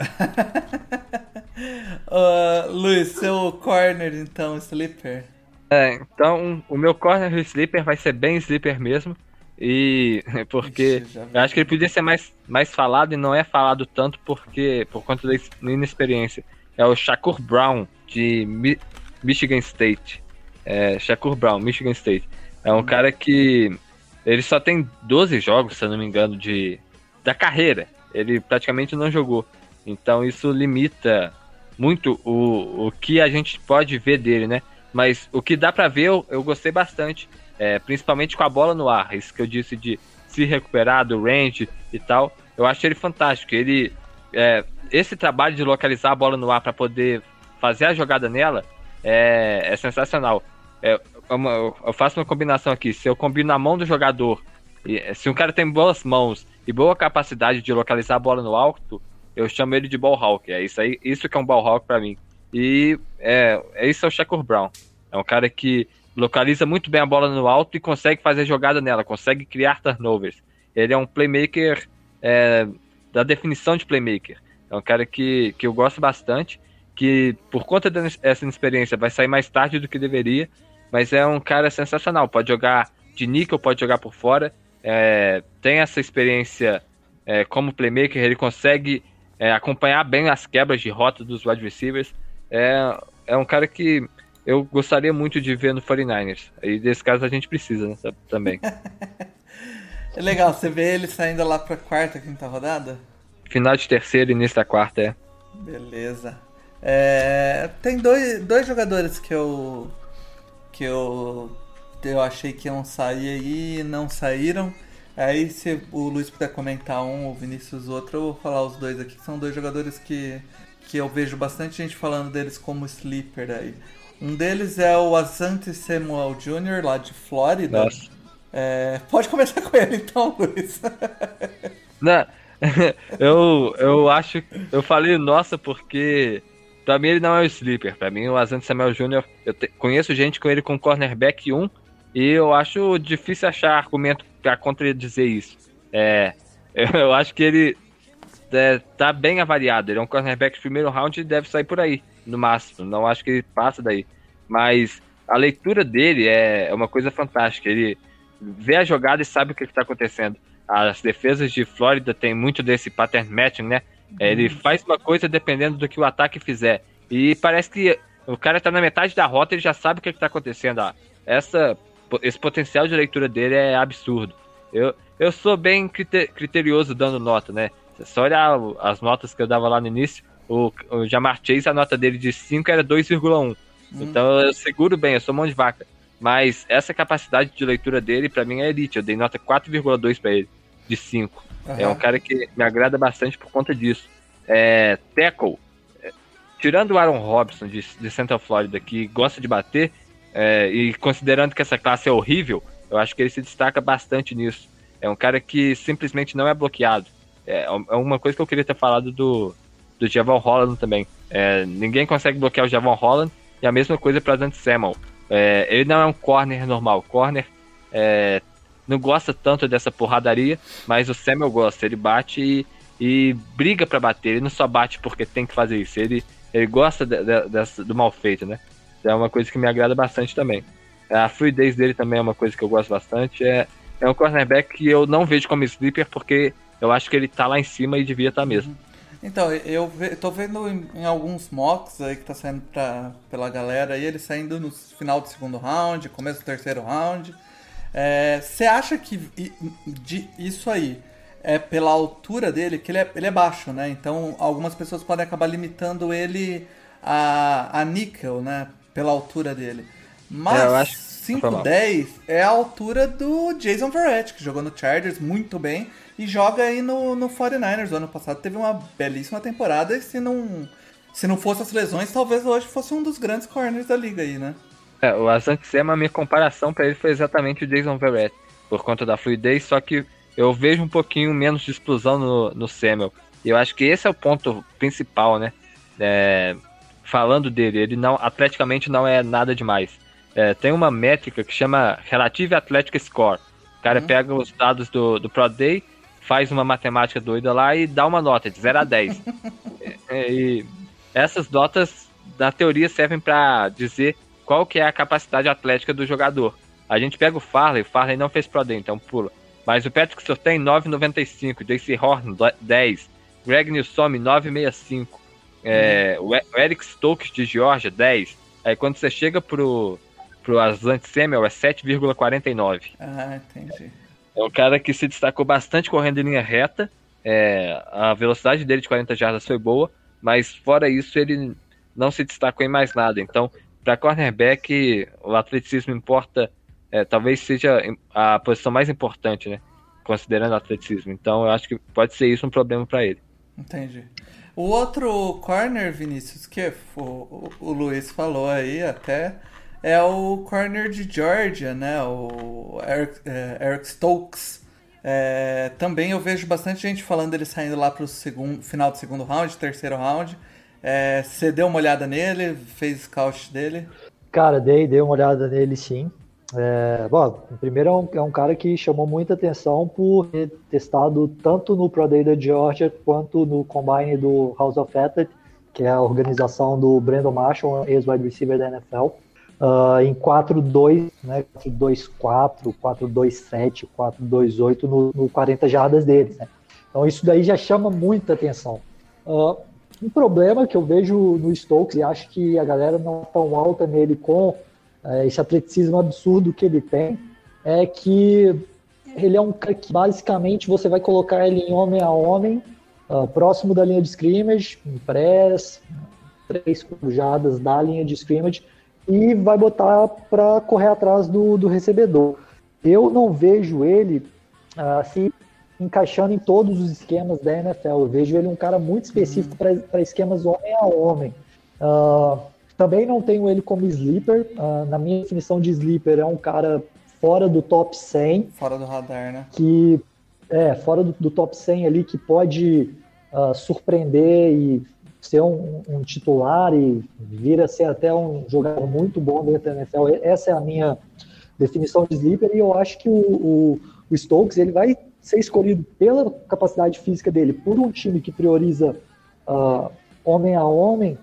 uh, Luiz, seu corner então, sleeper. É, então o meu corner sleeper vai ser bem sleeper mesmo. E <laughs> porque eu acho que ele podia ser mais, mais falado e não é falado tanto porque por conta da inexperiência. É o Shakur Brown de Mi Michigan State. É, Shakur Brown, Michigan State. É um cara que ele só tem 12 jogos, se eu não me engano, de da carreira. Ele praticamente não jogou. Então isso limita muito o, o que a gente pode ver dele, né? Mas o que dá para ver, eu, eu, gostei bastante. É, principalmente com a bola no ar. Isso que eu disse de se recuperar do range e tal. Eu acho ele fantástico. Ele. É, esse trabalho de localizar a bola no ar para poder fazer a jogada nela é, é sensacional. É, uma, eu faço uma combinação aqui. Se eu combino na mão do jogador, se um cara tem boas mãos e boa capacidade de localizar a bola no alto, eu chamo ele de ball hawk. É isso aí, isso que é um ball hawk para mim. E é, é isso é o Shakur Brown. É um cara que localiza muito bem a bola no alto e consegue fazer jogada nela, consegue criar turnovers. Ele é um playmaker é, da definição de playmaker. É um cara que, que eu gosto bastante, que por conta dessa experiência vai sair mais tarde do que deveria, mas é um cara sensacional. Pode jogar de níquel, pode jogar por fora. É, tem essa experiência é, como playmaker, ele consegue é, acompanhar bem as quebras de rota dos wide receivers. É, é um cara que eu gostaria muito de ver no 49ers. E desse caso a gente precisa né, também. <laughs> é legal, você vê ele saindo lá pra quarta, quinta rodada? Final de terceira e início da quarta, é. Beleza. É, tem dois, dois jogadores que eu que eu eu achei que iam sair aí e não saíram. Aí se o Luiz puder comentar um, o Vinícius outro, eu vou falar os dois aqui, são dois jogadores que, que eu vejo bastante gente falando deles como sleeper aí. Um deles é o Asante Samuel Jr., lá de Flórida. Nossa. É, pode começar com ele então, Luiz. Não, <laughs> eu, eu acho. Eu falei nossa porque. Pra mim ele não é o sleeper. Pra mim o Asante Samuel Jr. Eu te, conheço gente com ele com cornerback 1 e eu acho difícil achar argumento para contradizer isso. É, <laughs> eu acho que ele é, tá bem avaliado. Ele é um cornerback de primeiro round e deve sair por aí, no máximo. Não acho que ele passa daí. Mas a leitura dele é, é uma coisa fantástica. Ele vê a jogada e sabe o que está acontecendo. As defesas de Flórida têm muito desse pattern matching, né? É, ele faz uma coisa dependendo do que o ataque fizer. E parece que o cara está na metade da rota e ele já sabe o que está acontecendo. Ah, essa esse potencial de leitura dele é absurdo. Eu, eu sou bem criterioso dando nota, né? Só olhar as notas que eu dava lá no início, o, o Jamar Chase, a nota dele de 5 era 2,1. Hum. Então eu seguro bem, eu sou mão de vaca. Mas essa capacidade de leitura dele, para mim, é elite. Eu dei nota 4,2 para ele, de 5. Uhum. É um cara que me agrada bastante por conta disso. É, tackle, é, tirando o Aaron Robson de, de Central Florida, que gosta de bater, é, e considerando que essa classe é horrível, eu acho que ele se destaca bastante nisso. É um cara que simplesmente não é bloqueado. É, é uma coisa que eu queria ter falado do, do Javon Holland também. É, ninguém consegue bloquear o Javon Holland e a mesma coisa para Dante Samuel. É, ele não é um corner normal. Corner é, não gosta tanto dessa porradaria, mas o Samuel gosta. Ele bate e, e briga para bater. Ele não só bate porque tem que fazer isso. Ele, ele gosta de, de, de, do mal feito, né? É uma coisa que me agrada bastante também. A fluidez dele também é uma coisa que eu gosto bastante. É, é um cornerback que eu não vejo como sleeper porque eu acho que ele tá lá em cima e devia estar tá mesmo. Então, eu ve, tô vendo em, em, alguns mocks aí que tá saindo pra, pela galera aí, ele saindo no final do segundo round, começo do terceiro round. Você é, acha que de, isso aí é pela altura dele, que ele é, ele é baixo, né? Então algumas pessoas podem acabar limitando ele a, a níquel, né? pela altura dele. Mas é, 5'10 é a altura do Jason Verrett, que jogou no Chargers muito bem e joga aí no, no 49ers. O ano passado teve uma belíssima temporada e se não, se não fosse as lesões, talvez hoje fosse um dos grandes corners da liga aí, né? É, o Asante Sema, a minha comparação para ele foi exatamente o Jason Verrett, por conta da fluidez, só que eu vejo um pouquinho menos de explosão no, no Samuel. E eu acho que esse é o ponto principal, né? É, falando dele, ele não, atleticamente não é nada demais. É, tem uma métrica que chama Relative Athletic Score. O cara uhum. pega os dados do, do Pro Day, faz uma matemática doida lá e dá uma nota de 0 a 10. <laughs> É, e essas notas, na teoria, servem para dizer qual que é a capacidade atlética do jogador. A gente pega o Farley, o Farley não fez Pro Day, então pula. Mas o Patrick Surtain, 9,95. JC Horn, 10. Greg Nilsson, 9,65. É, o Eric Stokes de Georgia, 10. Aí quando você chega pro, pro Asante Samuel, é 7,49. Ah, entendi. É um cara que se destacou bastante correndo em linha reta. É, a velocidade dele de 40 jardas foi boa, mas fora isso ele não se destacou em mais nada. Então, para cornerback, o atleticismo importa, é, talvez seja a posição mais importante, né? Considerando o atleticismo. Então, eu acho que pode ser isso um problema para ele. Entendi. O outro corner, Vinícius, que o, o Luiz falou aí até, é o corner de Georgia, né? O Eric, é, Eric Stokes. É, também eu vejo bastante gente falando dele saindo lá para o final do segundo round, terceiro round. É, você deu uma olhada nele, fez scout dele? Cara, dei, dei uma olhada nele sim. É, bom, primeiro é um, é um, cara que chamou muita atenção por ter testado tanto no Pro Day da Georgia quanto no Combine do House of Athlete, que é a organização do Brandon Marshall, ex-wide receiver da NFL, uh, em 4-2, né, 4-2-4, 4-2-7, 4-2-8 no, no 40 jardas deles. Né? Então isso daí já chama muita atenção. Uh, um problema que eu vejo no Stokes, e acho que a galera não é tão alta nele com é, esse atleticismo absurdo que ele tem, é que ele é um cara que basicamente você vai colocar ele em homem a homem, uh, próximo da linha de scrimmage, em press, três cruzadas da linha de scrimmage, e vai botar para correr atrás do, do recebedor. Eu não vejo ele uh, se encaixando em todos os esquemas da NFL. Eu vejo ele um cara muito específico uhum. para esquemas homem a homem. Uh, também não tenho ele como sleeper. Uh, na minha definição de sleeper, é um cara fora do top 100. Fora do radar, né? Que é fora do, do top 100 ali, que pode uh, surpreender e ser um, um, titular e vir a ser até um jogador muito bom dentro da NFL. Essa é a minha definição de sleeper e eu acho que o, o, o Stokes ele vai ser escolhido pela capacidade física dele por um time que prioriza uh, homem a homem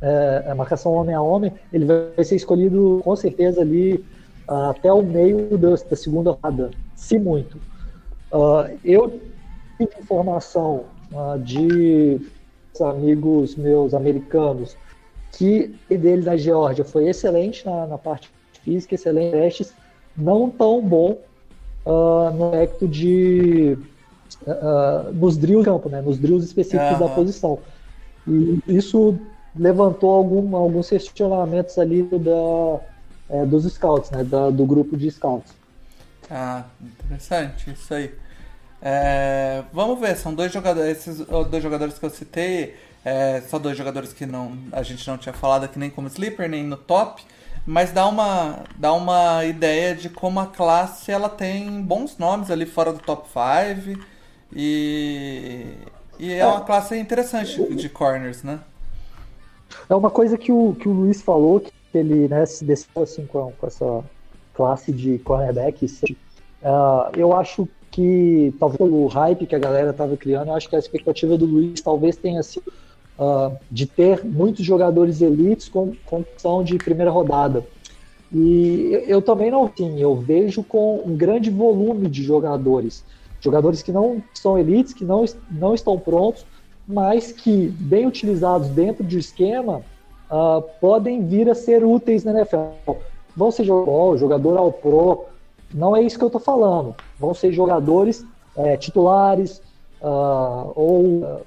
é, a marcação homem a homem, ele vai ser escolhido com certeza ali uh, até o meio da, da, segunda rodada, se muito. Uh, eu tive informação de amigos meus americanos que dele da Geórgia foi excelente na, na, parte física, excelente testes, não tão bom no aspecto de nos drills campo, né, nos drills específicos da posição. E isso levantou algum, alguns questionamentos ali da, é, dos scouts, né, da, do grupo de scouts. Ah, interessante, isso aí. É, vamos ver, são dois jogadores, esses dois jogadores que eu citei, é, só dois jogadores que não, a gente não tinha falado aqui nem como sleeper, nem no top, mas dá uma, dá uma ideia de como a classe ela tem bons nomes ali fora do top 5 e, e é uma classe interessante de corners, né? É uma coisa que o, que o Luiz falou, que ele né, se desceu assim com, com essa classe de cornerback. Uh, eu acho que, talvez pelo hype que a galera estava criando, eu acho que a expectativa do Luiz talvez tenha sido uh, de ter muitos jogadores elites com condição de primeira rodada. E eu, eu também não, sim, eu vejo com um grande volume de jogadores. Jogadores que não são elites, que não, não estão prontos, mas que, bem utilizados dentro de esquema, uh, podem vir a ser úteis na NFL. Vão ser jogador, jogador ao pro, não é isso que eu estou falando. Vão ser jogadores é, titulares uh, ou uh,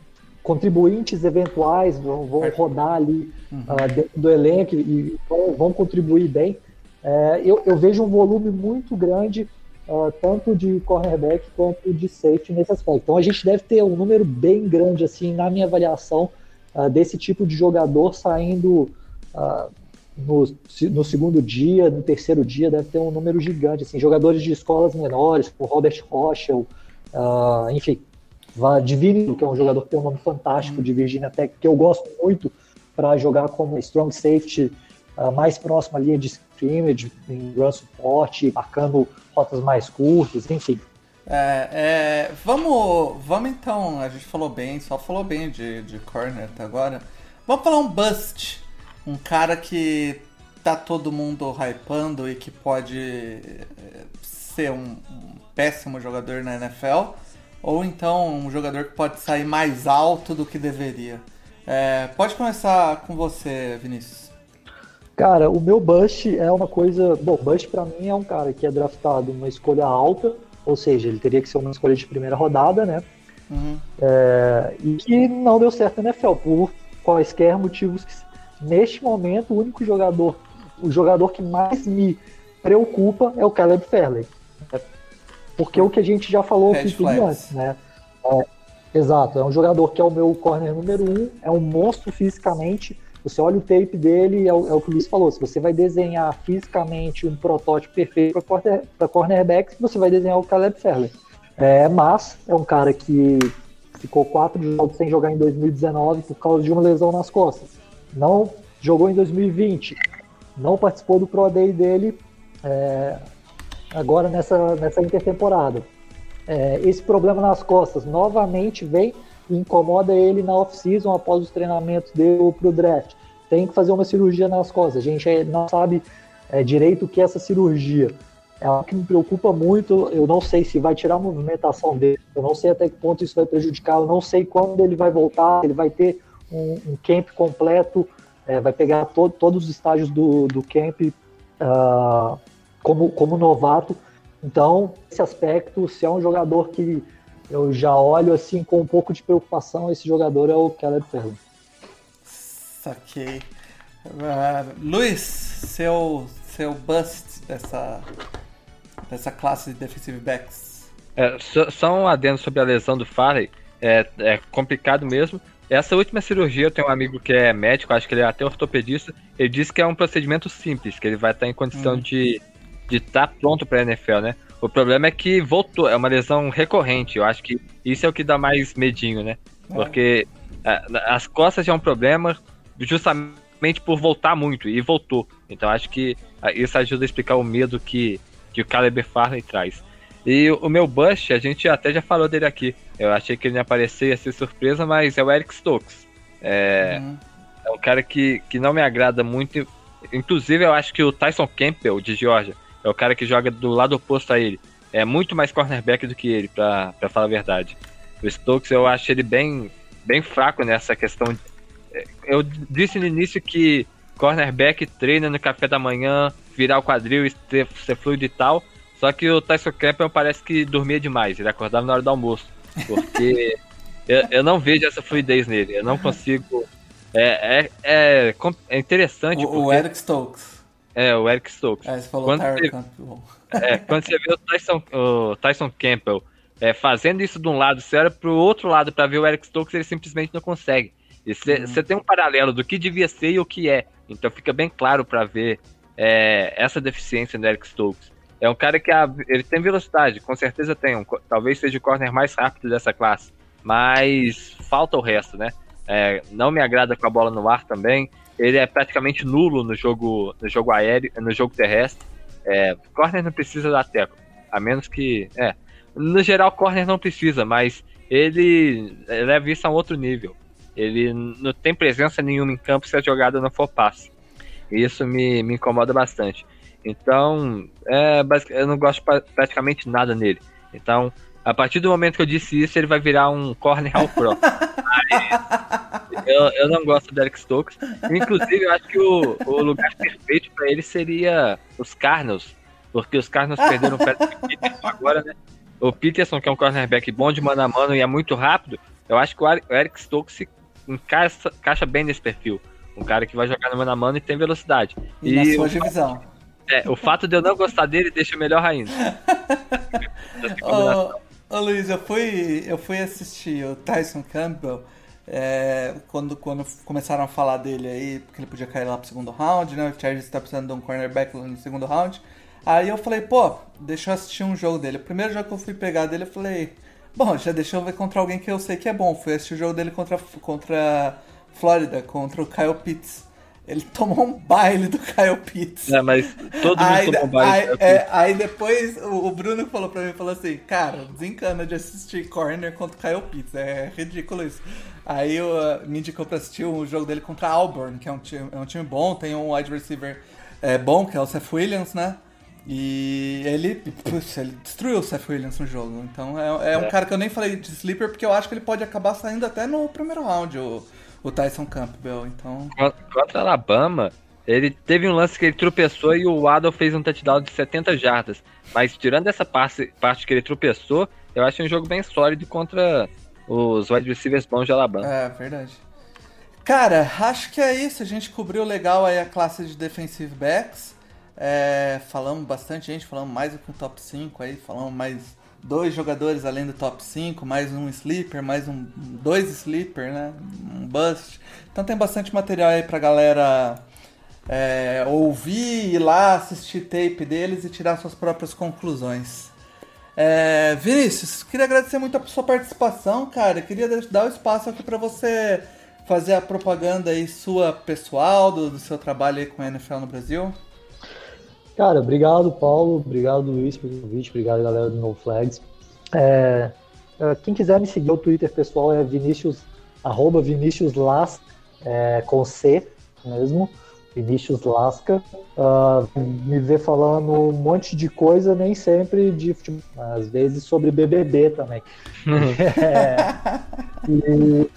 contribuintes eventuais, vão, vão rodar ali uhum. dentro do elenco e vão, vão contribuir bem. É, eu, eu vejo um volume muito grande uh, tanto de cornerback quanto de safety nesse aspecto. Então a gente deve ter um número bem grande, assim, na minha avaliação, uh, desse tipo de jogador saindo uh, no, no, segundo dia, no terceiro dia, deve ter um número gigante, assim, jogadores de escolas menores, como Robert Rochel, enfim, Divino, que é um jogador que tem um nome fantástico de Virginia Tech, que eu gosto muito para jogar como strong safety mais próximo à linha de scrimmage, em run support, marcando rotas mais curtas, enfim. É, é, vamos, vamos então, a gente falou bem, só falou bem de, de corner até agora. Vamos falar um bust, um cara que tá todo mundo hypando e que pode é, ser um, um péssimo jogador na NFL, ou então um jogador que pode sair mais alto do que deveria. É, pode começar com você, Vinícius. Cara, o meu Bush é uma coisa. Bom, Bush para mim é um cara que é draftado uma escolha alta ou seja, ele teria que ser uma escolha de primeira rodada, né? Uhum. É, e que não deu certo na NFL por quaisquer motivos que, neste momento, o único jogador, o jogador que mais me preocupa é o Caleb Fairley. Porque o que a gente já falou aqui tudo antes, né? É, exato, é um jogador que é o meu corner número um, é um monstro fisicamente. Você olha o tape dele, é o, é o que o Luiz falou. Se você vai desenhar fisicamente um protótipo perfeito para corner, cornerbacks, você vai desenhar o Caleb Fairley. É, mas é um cara que ficou quatro jogos sem jogar em 2019 por causa de uma lesão nas costas. Não jogou em 2020, não participou do Pro Day dele é, agora nessa, nessa intertemporada. É, esse problema nas costas novamente vem e incomoda ele na off-season após os treinamentos dele para o draft. Tem que fazer uma cirurgia nas costas. A gente não sabe é, direito o que é essa cirurgia. É algo que me preocupa muito. Eu não sei se vai tirar a movimentação dele. Eu não sei até que ponto isso vai prejudicar. Eu não sei quando ele vai voltar. Ele vai ter um, um camp completo. É, vai pegar to todos os estágios do, do camp uh, como, como novato. Então, esse aspecto, se é um jogador que eu já olho assim com um pouco de preocupação, esse jogador é o Caleb Ferro. Saquei. Uh, Luiz, seu, seu bust dessa, dessa classe de defensive backs? É, só, só, um adendo sobre a lesão do Farley. É, é complicado mesmo. Essa última cirurgia, eu tenho um amigo que é médico, acho que ele é até ortopedista. Ele disse que é um procedimento simples, que ele vai estar em condição hum. de de estar tá pronto para a NFL, né? O problema é que voltou, é uma lesão recorrente. Eu acho que isso é o que dá mais medinho, né? É. Porque é, as costas já é um problema justamente por voltar muito, e voltou. Então acho que é, isso ajuda a explicar o medo que, que o Caleb Farley traz. E o meu Bush, a gente até já falou dele aqui. Eu achei que ele ia aparecer, ia ser surpresa, mas é o Eric Stokes. É, uhum. é um cara que, que não me agrada muito. Inclusive, eu acho que o Tyson Campbell, de Georgia, é o cara que joga do lado oposto a ele. É muito mais cornerback do que ele, pra, pra falar a verdade. O Stokes, eu acho ele bem, bem fraco nessa questão. De, eu disse no início que cornerback treina no café da manhã, virar o quadril e ser, ser fluido e tal. Só que o Tyson Campbell parece que dormia demais, ele acordava na hora do almoço. Porque <laughs> eu, eu não vejo essa fluidez nele, eu não consigo. É, é, é, é interessante. O, porque... o Eric Stokes. É, o Eric Stokes. É, você falou quando você, Campbell. É, quando você vê o Tyson, o Tyson Campbell é, fazendo isso de um lado, você olha pro outro lado para ver o Eric Stokes, ele simplesmente não consegue. E você, uhum. tem um paralelo do que devia ser e o que é. Então fica bem claro para ver é, essa deficiência do Eric Stokes. É um cara que a, ele tem velocidade, com certeza tem. Um, talvez seja o corner mais rápido dessa classe. Mas falta o resto, né? É, não me agrada com a bola no ar também ele é praticamente nulo no jogo, no jogo aéreo, no jogo terrestre. É, corner não precisa da teco, a menos que, é, no geral corner não precisa, mas ele leva isso a um outro nível. Ele não tem presença nenhuma em campo se a jogada não for passe. Isso me, me incomoda bastante. Então, é, eu não gosto praticamente nada nele. Então, a partir do momento que eu disse isso, ele vai virar um corner all pro. <laughs> eu, eu não gosto do Eric Stokes. Inclusive, eu acho que o, o lugar perfeito para ele seria os Cardinals. Porque os Cardinals perderam o Patrick Peterson agora, né? O Peterson, que é um cornerback bom de mano a mano e é muito rápido, eu acho que o Eric Stokes se encaixa, encaixa bem nesse perfil. Um cara que vai jogar no mano a mano e tem velocidade. E, e na sua divisão. É, o fato de eu não gostar dele deixa melhor ainda. <laughs> oh, Ô Luiz, eu fui, eu fui assistir o Tyson Campbell é, quando, quando começaram a falar dele aí, porque ele podia cair lá pro segundo round, né? O Chargers tá precisando de um cornerback no segundo round. Aí eu falei, pô, deixa eu assistir um jogo dele. O primeiro jogo que eu fui pegar dele, eu falei, bom, já deixa eu ver contra alguém que eu sei que é bom. Fui assistir o jogo dele contra, contra Flórida, contra o Kyle Pitts. Ele tomou um baile do Kyle Pitts. É, mas todo mundo aí, tomou um baile aí, é, aí depois o, o, Bruno falou pra mim, falou assim, cara, desencana de assistir Corner contra o Kyle Pitts. É ridículo isso. Aí eu, uh, me indicou pra assistir o jogo dele contra Auburn, que é um time, é um time bom, tem um wide receiver é, bom, que é o Seth Williams, né? E ele, puxa, ele destruiu o Seth Williams no jogo. Então é, é um é. cara que eu nem falei de sleeper, porque eu acho que ele pode acabar saindo até no primeiro round. O, o Tyson Campbell, então... Contra Alabama, Ele teve um lance que ele tropeçou e o Waddle fez um touchdown de 70 jardas. Mas tirando essa parte, parte que ele tropeçou, eu acho um jogo bem sólido contra os wide receivers bons de Alabama. É, verdade. Cara, acho que é isso. A gente cobriu legal aí a classe de defensive backs. É, falamos bastante gente, falamos mais do que um top 5 aí, falamos mais dois jogadores além do top 5, mais um sleeper, mais um dois sleeper, né? Um bust. Então tem bastante material aí pra galera é, ouvir, ir lá, assistir tape deles e tirar suas próprias conclusões. É, Vinícius, queria agradecer muito a sua participação, cara. Queria dar o espaço aqui para você fazer a propaganda aí sua pessoal, do, do seu trabalho aí com a NFL no Brasil. Cara, obrigado, Paulo. Obrigado, Luiz, pelo convite. Obrigado, galera do No Flags. É, é, quem quiser me seguir, o Twitter pessoal é Vinicius, arroba Vinicius Las, é, com C mesmo. Vinícius Lasca, uh, me vê falando um monte de coisa, nem sempre de futebol, às vezes sobre BBB também. <laughs> é, e,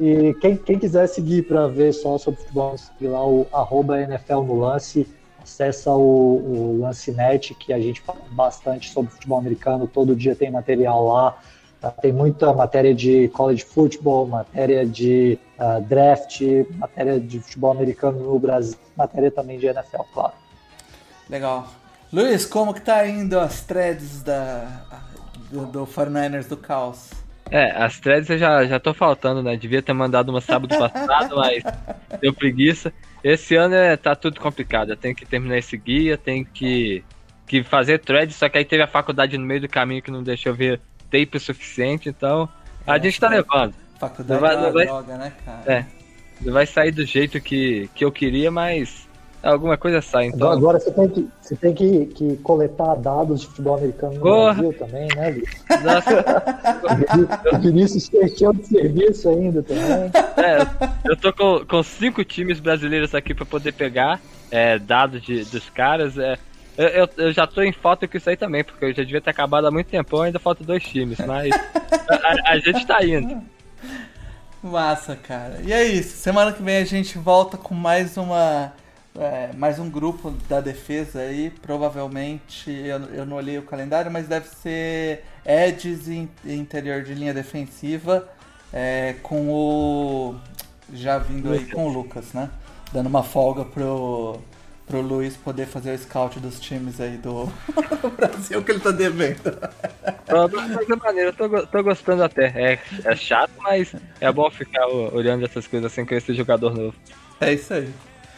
e quem, quem, quiser seguir para ver só sobre futebol, lá o arroba NFL no lance, acessa o, o Lancenet, que a gente fala bastante sobre futebol americano, todo dia tem material lá. Tem muita matéria de college football, matéria de uh, draft, matéria de futebol americano no Brasil, matéria também de NFL, claro. Legal. Luiz, como que tá indo as threads da, do, do 49ers do Caos? É, as threads eu já, já tô faltando, né? Devia ter mandado uma sábado passado, mas deu preguiça. Esse ano é, tá tudo complicado. Eu tenho que terminar esse guia, tenho que, que fazer threads, só que aí teve a faculdade no meio do caminho que não deixou ver tape o suficiente, então a é, gente tá levando. Faculdade não vai, não vai, droga, né, cara? É. Não vai sair do jeito que, que eu queria, mas alguma coisa sai. Então... Agora você tem, que, você tem que, que coletar dados de futebol americano no Porra. Brasil também, né, <laughs> Vinícius? Nossa. Vinícius fechou de serviço ainda também. É, eu tô com, com cinco times brasileiros aqui para poder pegar é, dados de, dos caras. É, eu, eu, eu, já tô em falta com isso aí também, porque eu já devia ter acabado há muito tempo, ainda falta dois times, mas a, a, gente tá indo. Massa, cara. E é isso. Semana que vem a gente volta com mais uma. É, mais um grupo da defesa aí. Provavelmente, eu, eu não olhei o calendário, mas deve ser Edges in, interior de linha defensiva. É, com o. Já vindo aí com o Lucas, né? Dando uma folga pro pro Luiz poder fazer o scout dos times aí do, <laughs> Brasil que ele tá devendo. Mas é maneiro, eu tô, tô gostando até. É, é chato, mas é bom ficar olhando essas coisas assim com esse jogador novo. É isso aí.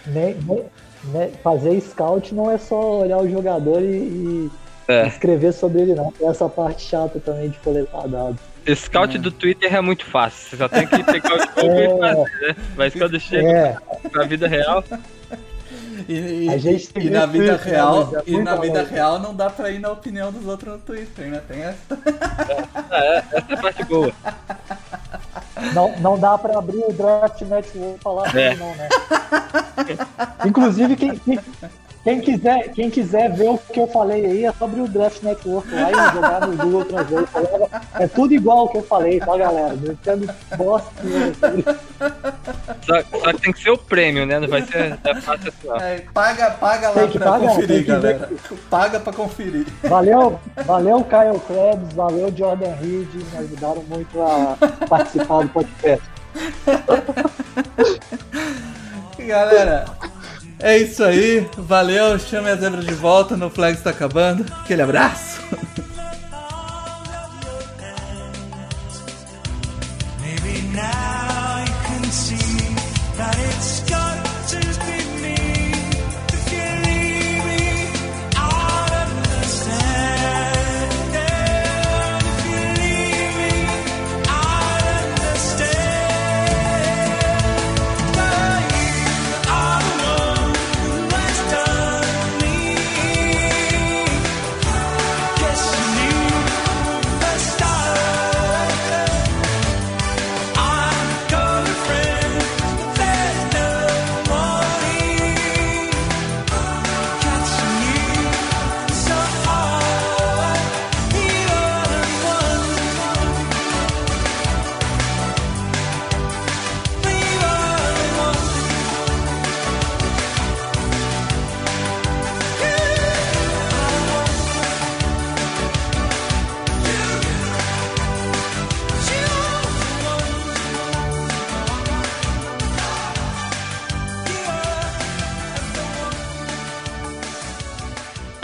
Nem, nem, nem, fazer scout não é só olhar o jogador e, e é. escrever sobre ele, não. Tem essa parte chata também de coletar dados. Scout é. do Twitter é muito fácil, você só tem que pegar o <laughs> jogo é. e fazer, né? Mas quando chega é. pra vida real. E, e, e na vida Twitter, real, né? e na vida real não dá pra ir na opinião dos outros no Twitter, né? Tem essa. É, essa é a parte boa. <laughs> Não, não dá pra abrir o Draft Network e falar é. não, né? Inclusive, quem, quem, quem quiser, quem quiser ver o que eu falei aí, é sobre o Draft Network lá e jogar no Google outra vez. É tudo igual o que eu falei, tá, galera? Entendo bosta só, só tem que ser o prêmio, né? Não vai ser é fácil assim, É, paga, paga lá pra pagar, conferir, galera. Ver. Paga pra conferir. Valeu, valeu Kyle Krebs, valeu Jordan Reed, me ajudaram muito a participar do podcast. <laughs> galera, é isso aí, valeu, chame a zebra de volta, no flag está acabando. Aquele abraço.